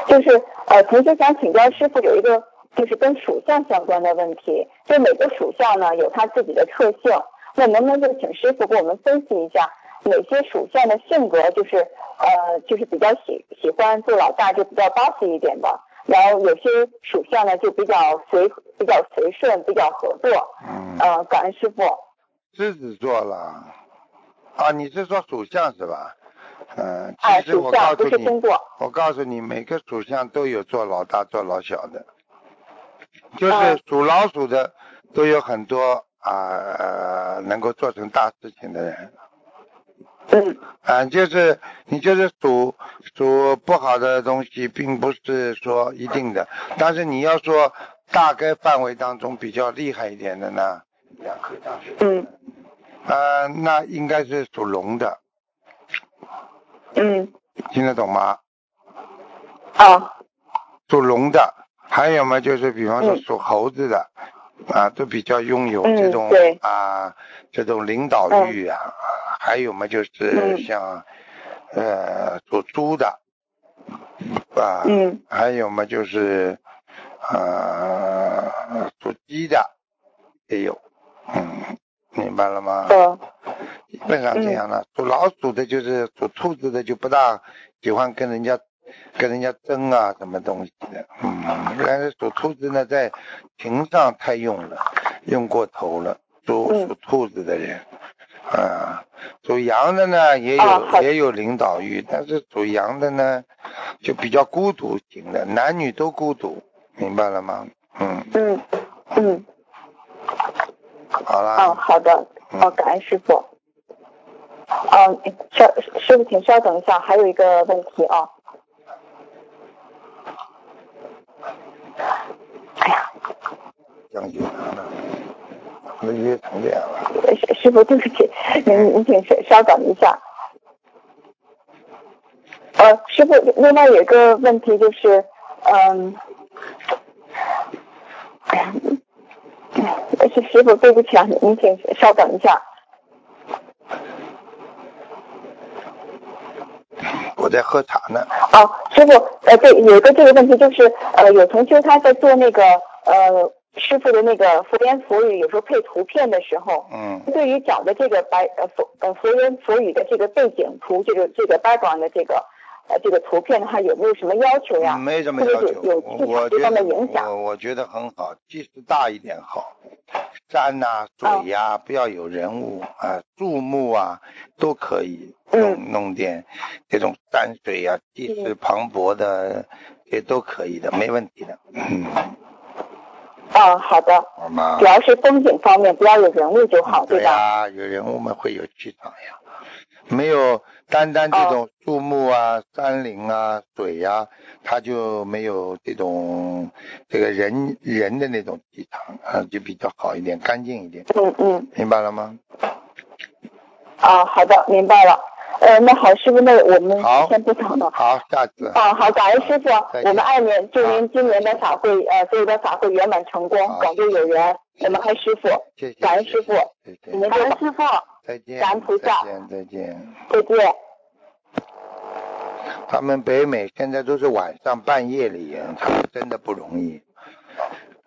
就是呃，同学想请教师傅有一个就是跟属相相关的问题，就每个属相呢有它自己的特性，那能不能就请师傅给我们分析一下哪些属相的性格就是呃就是比较喜喜欢做老大，就比较 boss 一点的。然后有些属相呢就比较随比较随顺，比较合作。嗯。呃，感恩师傅。狮子座了。啊，你是说属相是吧？嗯。哎，属相不是星座。我告诉你，每个属相都有做老大做老小的，就是属老鼠的都有很多啊能够做成大事情的人。嗯，啊，就是你就是属属不好的东西，并不是说一定的，但是你要说大概范围当中比较厉害一点的呢，嗯，啊，那应该是属龙的，嗯，听得懂吗？啊，属龙的，还有嘛，就是比方说属猴子的，啊，都比较拥有这种啊这种领导欲啊。还有嘛，就是像呃属猪的，啊，还有嘛就是啊属鸡的也有，嗯，明白了吗？基本上这样的，属老鼠的，就是属兔子的就不大喜欢跟人家跟人家争啊什么东西的，嗯，但是属兔子呢，在情上太用了，用过头了，属属兔子的人。啊，属羊的呢也有也有领导欲，但是属羊的呢就比较孤独型的，男女都孤独，明白了吗？嗯嗯嗯，好啦。哦，好的，哦，感恩师傅。哦，稍师傅，请稍等一下，还有一个问题啊。哎呀。将军那约成这样了。师师傅，对不起，您您请稍稍等一下。呃，师傅，另外有一个问题就是，嗯，哎呀，师师傅，对不起啊，您请稍等一下。我在喝茶呢。哦，师傅，呃，对，有一个这个问题就是，呃，有同学他在做那个，呃。师傅的那个佛言佛语，有时候配图片的时候，嗯，对于讲的这个白呃佛呃佛言佛语的这个背景图，这个这个 background 的这个呃这个图片的话，有没有什么要求呀？没什么要求，有有这方的影响。我我觉得很好，即使大一点好，山呐水呀，不要有人物啊树木啊都可以弄弄点这种山水呀，气势磅礴的也都可以的，没问题的，嗯。啊，好的，主要是风景方面，不要有人物就好，对吧？有人物嘛会有气场呀，没有单单这种树木啊、山林啊、水呀，它就没有这种这个人人的那种气场啊，就比较好一点，干净一点。嗯嗯，明白了吗？啊，好的，明白了。呃，那好，师傅，那我们先不讲了。好，下次。啊，好，感恩师傅我们爱您，祝您今年的法会，呃，所有的法会圆满成功，广度有缘。我们爱师傅，谢谢。感恩师傅，再见。你们感恩师傅，再见。感恩菩萨再见，再见。再见。他们北美现在都是晚上半夜里，他们真的不容易。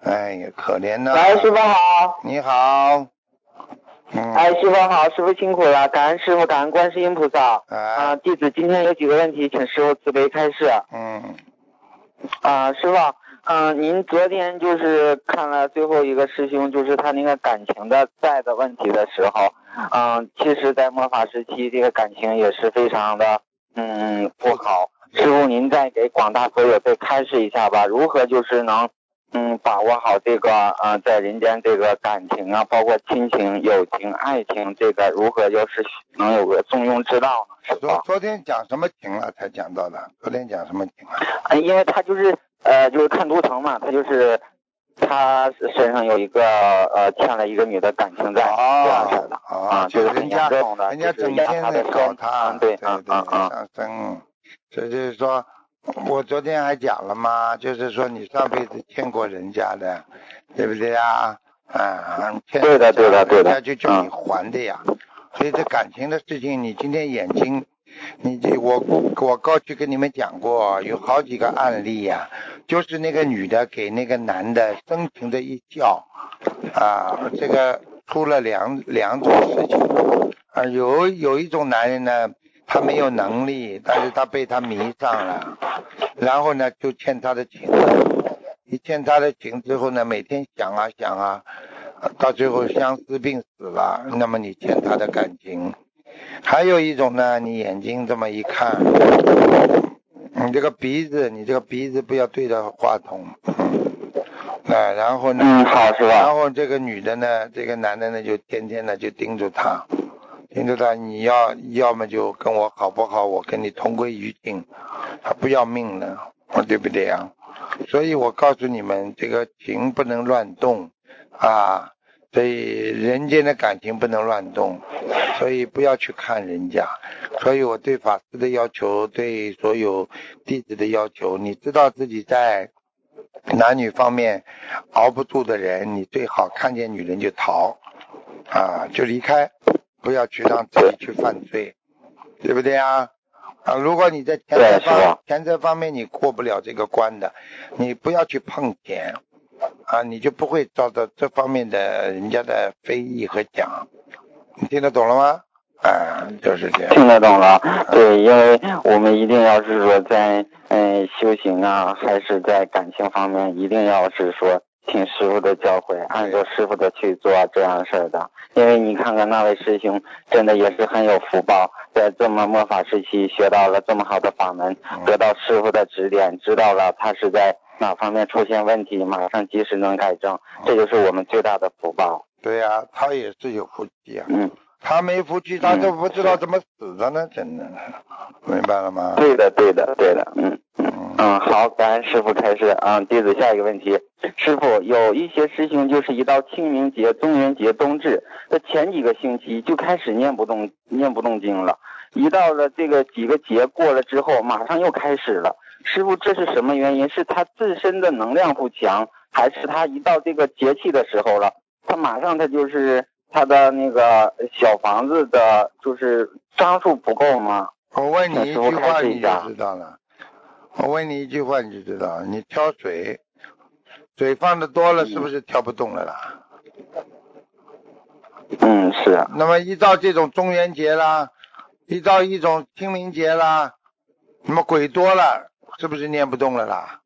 哎呀，可怜呐、喂，师傅好。你好。嗯。哎，师傅好，师傅辛苦了，感恩师傅，感恩观世音菩萨。啊、啊。弟子今天有几个问题，请师傅慈悲开示。嗯。啊、师傅，嗯、您昨天就是看了最后一个师兄，就是他那个感情的债的问题的时候，嗯、其实，在末法时期，这个感情也是非常的，嗯，不好。师傅，您再给广大所有再开示一下吧，如何就是能，嗯，把握好这个，呃，在人间这个感情啊，包括亲情、友情、爱情，这个如何就是能有个中庸之道呢？师傅昨，昨天讲什么情了？才讲到的。昨天讲什么情了啊？呃，因为他就是呃，就是看图腾嘛，他就是他身上有一个呃欠了一个女的感情债，这样式的哦啊，就是很人家严重的，人家整天在搞他，嗯，对，对嗯对嗯嗯，上升。这就是说，我昨天还讲了嘛，就是说你上辈子欠过人家的，对不对呀？啊，欠对的人家对的对的人家就叫你嗯还的呀。所以这感情的事情，你今天眼睛，你这我我过去跟你们讲过，有好几个案例呀、就是那个女的给那个男的深情的一叫，啊，这个出了两两种事情，啊，有有一种男人呢，他没有能力，但是他被他迷上了，然后呢就欠他的情你，欠他的情之后呢，每天想啊想啊，到最后相思病死了，那么你欠他的感情。还有一种呢，你眼睛这么一看，你这个鼻子，你这个鼻子不要对着话筒，嗯，那然后呢？嗯好是吧然后这个女的呢，这个男的呢，就天天的就盯着他，盯着他，你要要么就跟我好不好？我跟你同归于尽，他不要命了，对不对啊？所以我告诉你们，这个情不能乱动啊，所以人间的感情不能乱动，所以不要去看人家。所以我对法师的要求，对所有弟子的要求，你知道自己在男女方面熬不住的人，你最好看见女人就逃啊，就离开，不要去让自己去犯罪，对不对啊？啊，如果你在钱财方钱财方面你过不了这个关的，你不要去碰钱啊，你就不会遭到这方面的人家的非议和讲。你听得懂了吗？啊，就是这样。听得懂了，对，因为我们一定要是说在嗯、修行啊，还是在感情方面，一定要是说听师傅的教诲，按照师傅的去做这样事儿的。因为你看看那位师兄，真的也是很有福报，在这么末法时期学到了这么好的法门，得到师傅的指点，知道了他是在哪方面出现问题，马上及时能改正，这就是我们最大的福报。对呀、他也是有福气啊。嗯，他没福气，他都不知道怎么死的呢，真的，明白了吗？对的，对的，对的，嗯。嗯，嗯，好，感恩师傅开始啊。弟子下一个问题，师傅有一些师兄就是一到清明节、中元节、冬至的前几个星期就开始念不动念不动经了，一到了这个几个节过了之后，马上又开始了。师傅，这是什么原因？是他自身的能量不强，还是他一到这个节气的时候了，他马上他就是他的那个小房子的，就是张数不够吗？我问你一句话你就知道了。我问你一句话你就知道，你挑水，水放的多了是不是挑不动了啦？嗯，是。啊那么一到这种中元节啦，一到一种清明节啦，那么鬼多了，是不是念不动了啦？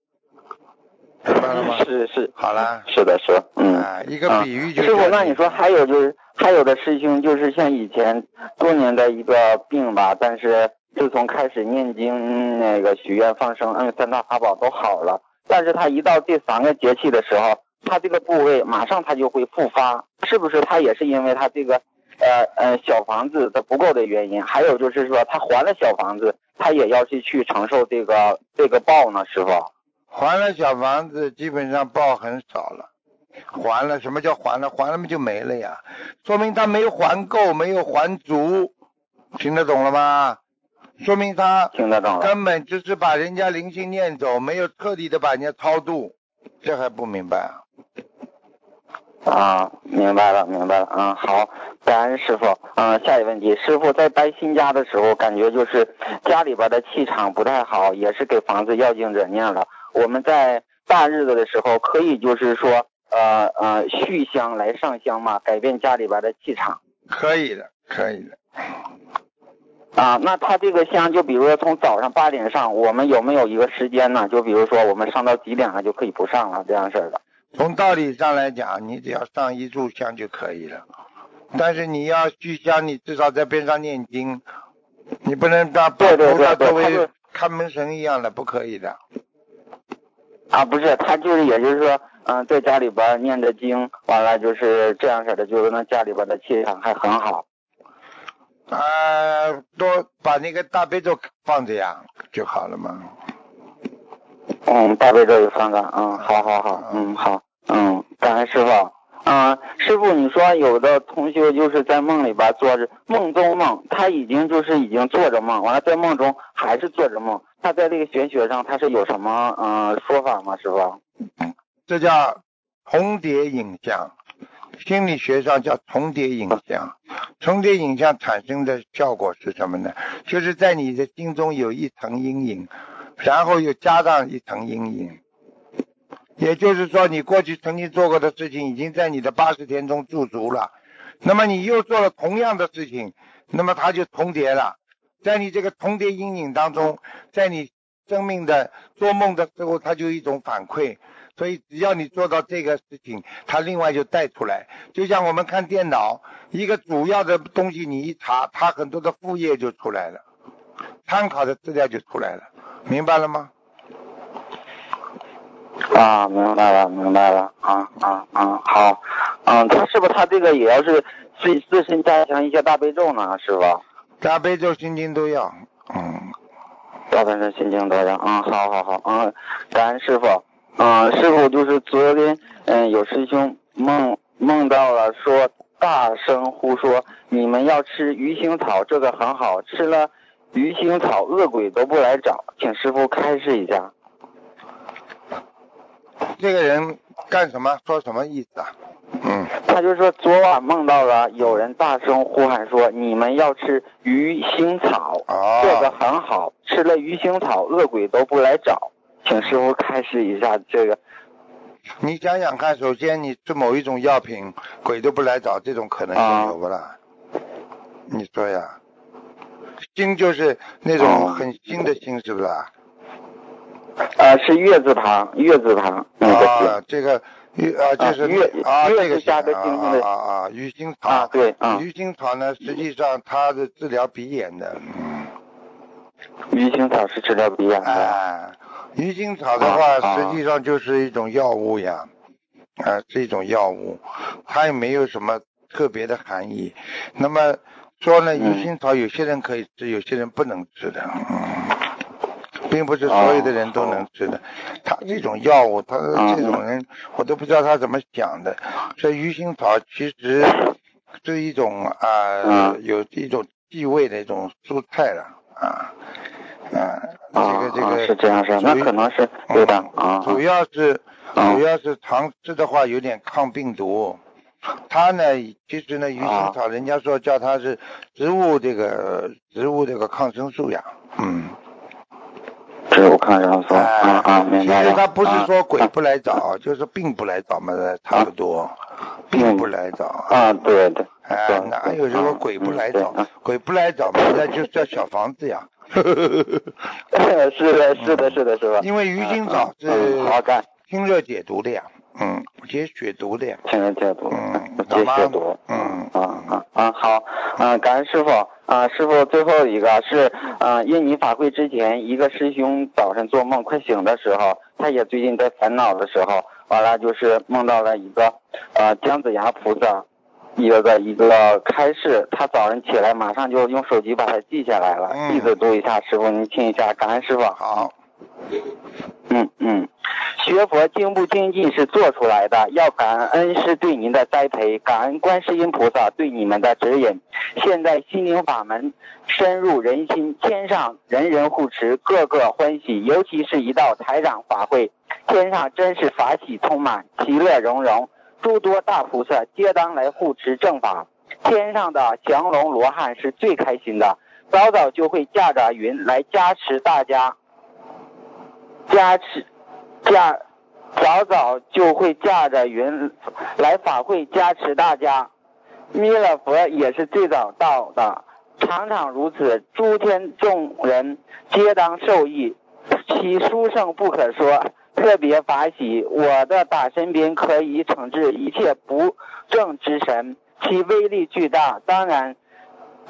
明白了吗？是是，好了，是的是，嗯。啊，一个比喻就是师傅，那你说还有就是还有的师兄就是像以前多年的一个病吧，但是自从开始念经、那个许愿、放生、嗯三大法宝都好了，但是他一到第三个节气的时候，他这个部位马上他就会复发，是不是？他也是因为他这个呃呃小房子的不够的原因，还有就是说他还了小房子，他也要去去承受这个这个报呢，师傅。还了小房子，基本上报很少了。还了，什么叫还了？还了嘛就没了呀，说明他没还够，没有还足，听得懂了吗？说明他听得懂了。根本就是把人家灵性念走，没有彻底的把人家超度，这还不明白啊？啊，明白了，明白了。嗯，好，感恩师傅。嗯，下一个问题，师傅在搬新家的时候，感觉就是家里边的气场不太好，也是给房子要经者念了。我们在大日子的时候，可以就是说，呃呃，续香来上香嘛，改变家里边的气场。可以的，可以的。啊，那他这个香，就比如说从早上八点上，我们有没有一个时间呢？就比如说我们上到几点了就可以不上了，这样式的。从道理上来讲，你只要上一炷香就可以了。但是你要续香，你至少在边上念经，你不能把对对菩萨对对他就作为看门神一样的，不可以的。啊，不是，他就是也就是说，嗯、在家里边念着经，完了就是这样式的，就是那家里边的气场还很好。啊，多把那个大悲咒放着呀，就好了嘛。嗯，大悲咒也放上，嗯，好好好，嗯好，嗯，感恩师傅。嗯，师傅，你说有的同学就是在梦里边做着梦中梦，他已经就是已经做着梦，完了在梦中还是做着梦，他在这个玄学上他是有什么嗯说法吗？师傅？这叫重叠影像，心理学上叫重叠影像。重叠影像产生的效果是什么呢？就是在你的心中有一层阴影，然后又加上一层阴影。也就是说，你过去曾经做过的事情，已经在你的八十天中驻足了。那么你又做了同样的事情，那么它就重叠了。在你这个重叠阴影当中，在你生命的做梦的时候，它就一种反馈。所以只要你做到这个事情，它另外就带出来。就像我们看电脑，一个主要的东西你一查，它很多的副业就出来了，参考的资料就出来了，明白了吗？啊，明白了，明白了，啊啊啊，好，嗯，他是不是他这个也要是自自身加强一些大悲咒呢？是吧？大悲咒、心经都要，嗯，大悲咒、心经都要，嗯，好好好，嗯，感恩师傅，嗯，师傅就是昨天，嗯，有师兄梦梦到了说大声呼说你们要吃鱼腥草，这个很好，吃了鱼腥草恶鬼都不来找，请师傅开示一下。这个人干什么？说什么意思啊？嗯，他就说昨晚梦到了有人大声呼喊说你们要吃鱼腥草，哦，这个很好，吃了鱼腥草恶鬼都不来找，请师傅开示一下这个。你想想看，首先你吃某一种药品，鬼都不来找，这种可能啊性有不啦？你说呀？腥就是那种哦很腥的腥，是不是啊？呃，是月字旁，月字旁那个啊，这个月啊，就是月啊，月这个是加个啊星星的啊啊啊，鱼腥草啊，对，啊，鱼腥草呢，实际上它是治疗鼻炎的，嗯，鱼腥草是治疗鼻炎的。哎，鱼腥草的话，啊实际上就是一种药物呀，啊，是一种药物，它也没有什么特别的含义。那么说呢，嗯鱼腥草有些人可以吃，有些人不能吃的，嗯，并不是所有的人都能吃的。他这种药物，他嗯这种人，我都不知道他怎么想的。这鱼腥草其实是一种啊、嗯有一种地味的一种蔬菜了啊啊，这个这个是这样是，那可能是对的啊。主要是啊主要是常吃的话有点抗病毒。它呢，其实呢，鱼腥草人家说叫它是植物这个植物这个抗生素呀，嗯，植物抗生素，哎啊啊，明其白了。实他不是说鬼啊不来找，就是病不来找嘛，差不多，病不来找。啊，对对。哎，哪有什么鬼不来找？鬼不来找嘛，那就叫小房子呀。是的，是的，是的，是吧？因为鱼腥草是嗯好干，清热解毒的呀，嗯，解血毒的呀。清热解毒，嗯解血毒，嗯。啊啊啊，好，嗯，感恩师傅，啊，师傅最后一个是，啊，印尼法会之前，一个师兄早晨做梦快醒的时候，他也最近在烦恼的时候，完了就是梦到了一个，呃，姜子牙菩萨。一个个一个开示，他早上起来马上就用手机把它记下来了，嗯。弟子读一下，师傅您听一下，感恩师傅。好，嗯嗯，学佛精不精进是做出来的，要感恩师对您的栽培，感恩观世音菩萨对你们的指引。现在心灵法门深入人心，天上人人护持，个个欢喜。尤其是一到台长法会，天上真是法喜充满，其乐融融，诸多大菩萨皆当来护持正法。天上的降龙罗汉是最开心的，早早就会驾着云来加持大家，加持驾早早就会驾着云来法会加持大家。弥勒佛也是最早到的，常常如此，诸天众人皆当受益，其殊胜不可说，特别法喜。我的打神鞭可以惩治一切不正之神。其威力巨大，当然，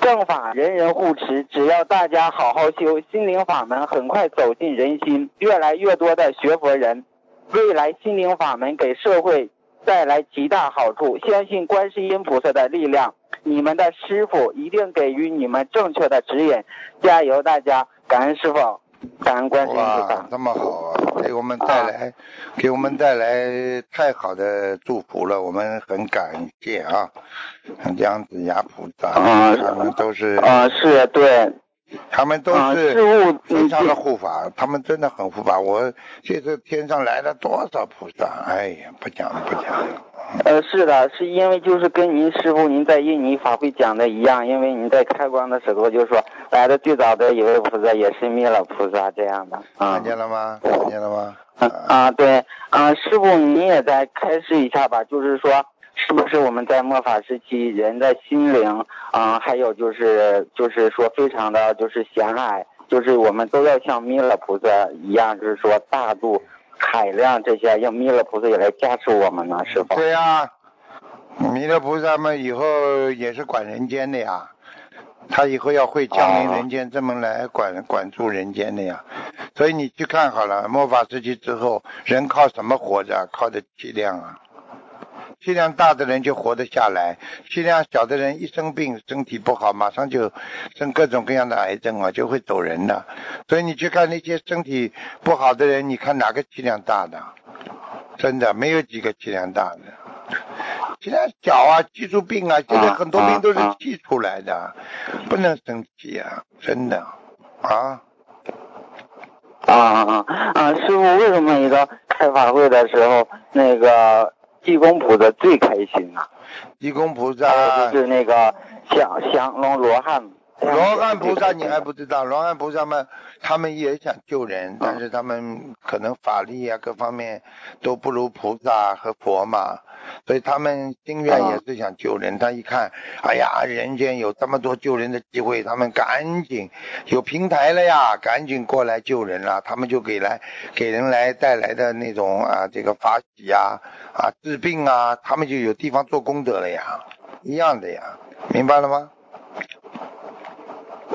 正法人人护持，只要大家好好修心灵法门，很快走进人心，越来越多的学佛人，未来心灵法门给社会带来极大好处。相信观世音菩萨的力量，你们的师傅一定给予你们正确的指引，加油，大家，感恩师傅。感恩观世音菩萨，这么好啊！给我们带来，给我们带来太好的祝福了，我们很感谢啊！姜子牙菩萨，他们都是啊，是对，他们都是非常的护法，他们真的很护法。我这次天上来了多少菩萨？哎呀，不讲了，不讲了。呃，是的，是因为就是跟您师傅您在印尼法会讲的一样，因为您在开光的时候就说来的最早的一位菩萨也是弥勒菩萨这样的。看见了吗？看见了吗？啊，对，啊，师傅您也再开示一下吧，就是说是不是我们在末法时期人的心灵啊，还有就是就是说非常的就是狭隘，就是我们都要像弥勒菩萨一样，就是说大度。海量这些，让弥勒菩萨也来加持我们呢，师傅。对呀，弥勒菩萨们以后也是管人间的呀，他以后要会降临人间，这么来管管住人间的呀。所以你去看好了，末法时期之后，人靠什么活着？靠的气量啊。气量大的人就活得下来，气量小的人一生病，身体不好，马上就生各种各样的癌症啊，就会走人的。所以你去看那些身体不好的人，你看哪个气量大的？真的没有几个气量大的。气量小啊，记住病啊，现在很多病都是气出来的，不能生气啊，真的啊。啊啊啊！师傅，为什么一个开法会的时候那个？济公菩萨最开心了！济公菩萨就是那个降降龙罗汉。罗汉菩萨你还不知道，罗汉菩萨们他们也想救人，但是他们可能法力啊各方面都不如菩萨和佛嘛，所以他们心愿也是想救人。他一看，哎呀，人间有这么多救人的机会，他们赶紧有平台了呀，赶紧过来救人了。他们就给来给人来带来的那种啊这个法喜呀啊治病啊，他们就有地方做功德了呀，一样的呀，明白了吗？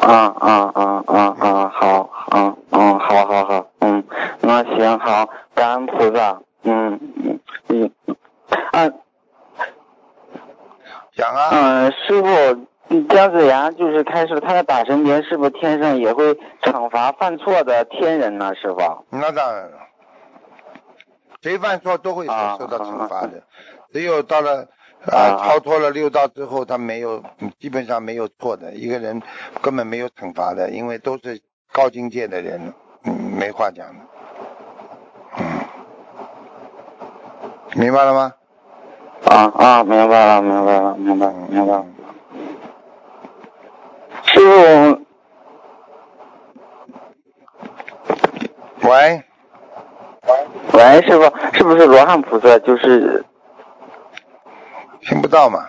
啊啊啊啊啊！好，嗯嗯，好好好，嗯，那行好，感恩菩萨，嗯嗯嗯，啊，讲啊，嗯，师傅，姜子牙就是开始他的打神鞭，是不是天上也会惩罚犯错的天人呢？师傅？那当然了，谁犯错都会受到惩罚的，只有到了。啊，超脱了六道之后，他没有，基本上没有错的。一个人根本没有惩罚的，因为都是高境界的人，嗯，没话讲的。嗯，明白了吗？啊啊，明白了，明白了，明白，明白了。师傅，喂，喂，喂，师傅，是不是罗汉菩萨？就是。听不到嘛？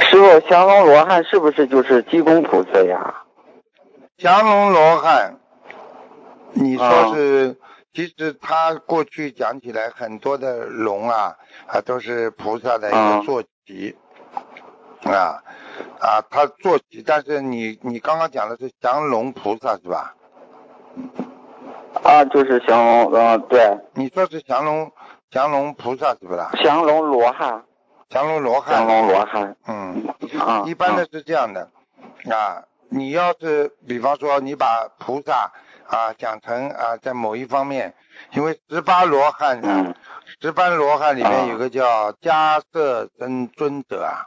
师傅，降龙罗汉是不是就是济公菩萨呀？降龙罗汉，你说是？其实他过去讲起来，很多的龙啊啊都是菩萨的一个坐骑啊啊，他坐骑。但是你你刚刚讲的是降龙菩萨是吧？啊，就是降龙，啊，对。你说是降龙。降龙菩萨是不是？降龙罗汉，降龙罗汉，降龙罗汉。嗯，啊，一般的是这样的啊。你要是比方说你把菩萨啊讲成啊在某一方面，因为十八罗汉啊，嗯十八罗汉里面啊有个叫迦摄尊尊者啊，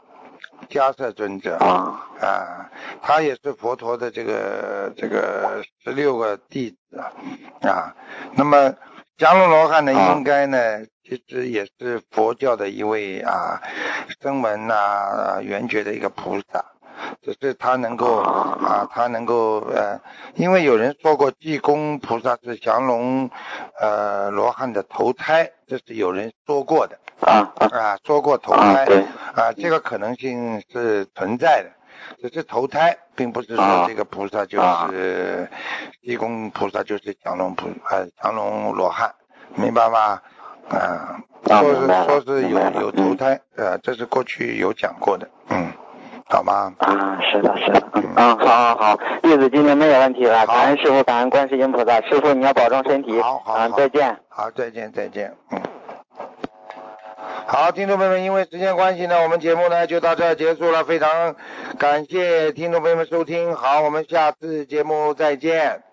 迦摄尊者啊啊，他也是佛陀的这个这个十六个弟子啊啊。那么降龙罗汉呢，啊应该呢，其实也是佛教的一位啊声闻呐啊圆觉的一个菩萨。只是他能够啊，他能够呃，因为有人说过济公菩萨是降龙呃罗汉的投胎，这是有人说过的。啊啊。啊，说过投啊胎啊，这个可能性是存在的，只是投胎，并不是说啊。这个菩萨就啊。是济公菩萨就是降龙菩呃降龙罗汉，明白吗？啊，说是说是有有投嗯胎，呃，这是过去有讲过的，嗯，好吗？啊，是的，是的，嗯，啊，好好好，弟子今天没有问题了，感恩师傅，感恩观世音菩萨，师傅你要保重身体，好好再见。好，再见，再见，嗯。好，听众朋友们，因为时间关系呢，我们节目呢就到这儿结束了。非常感谢听众朋友们收听，好，我们下次节目再见。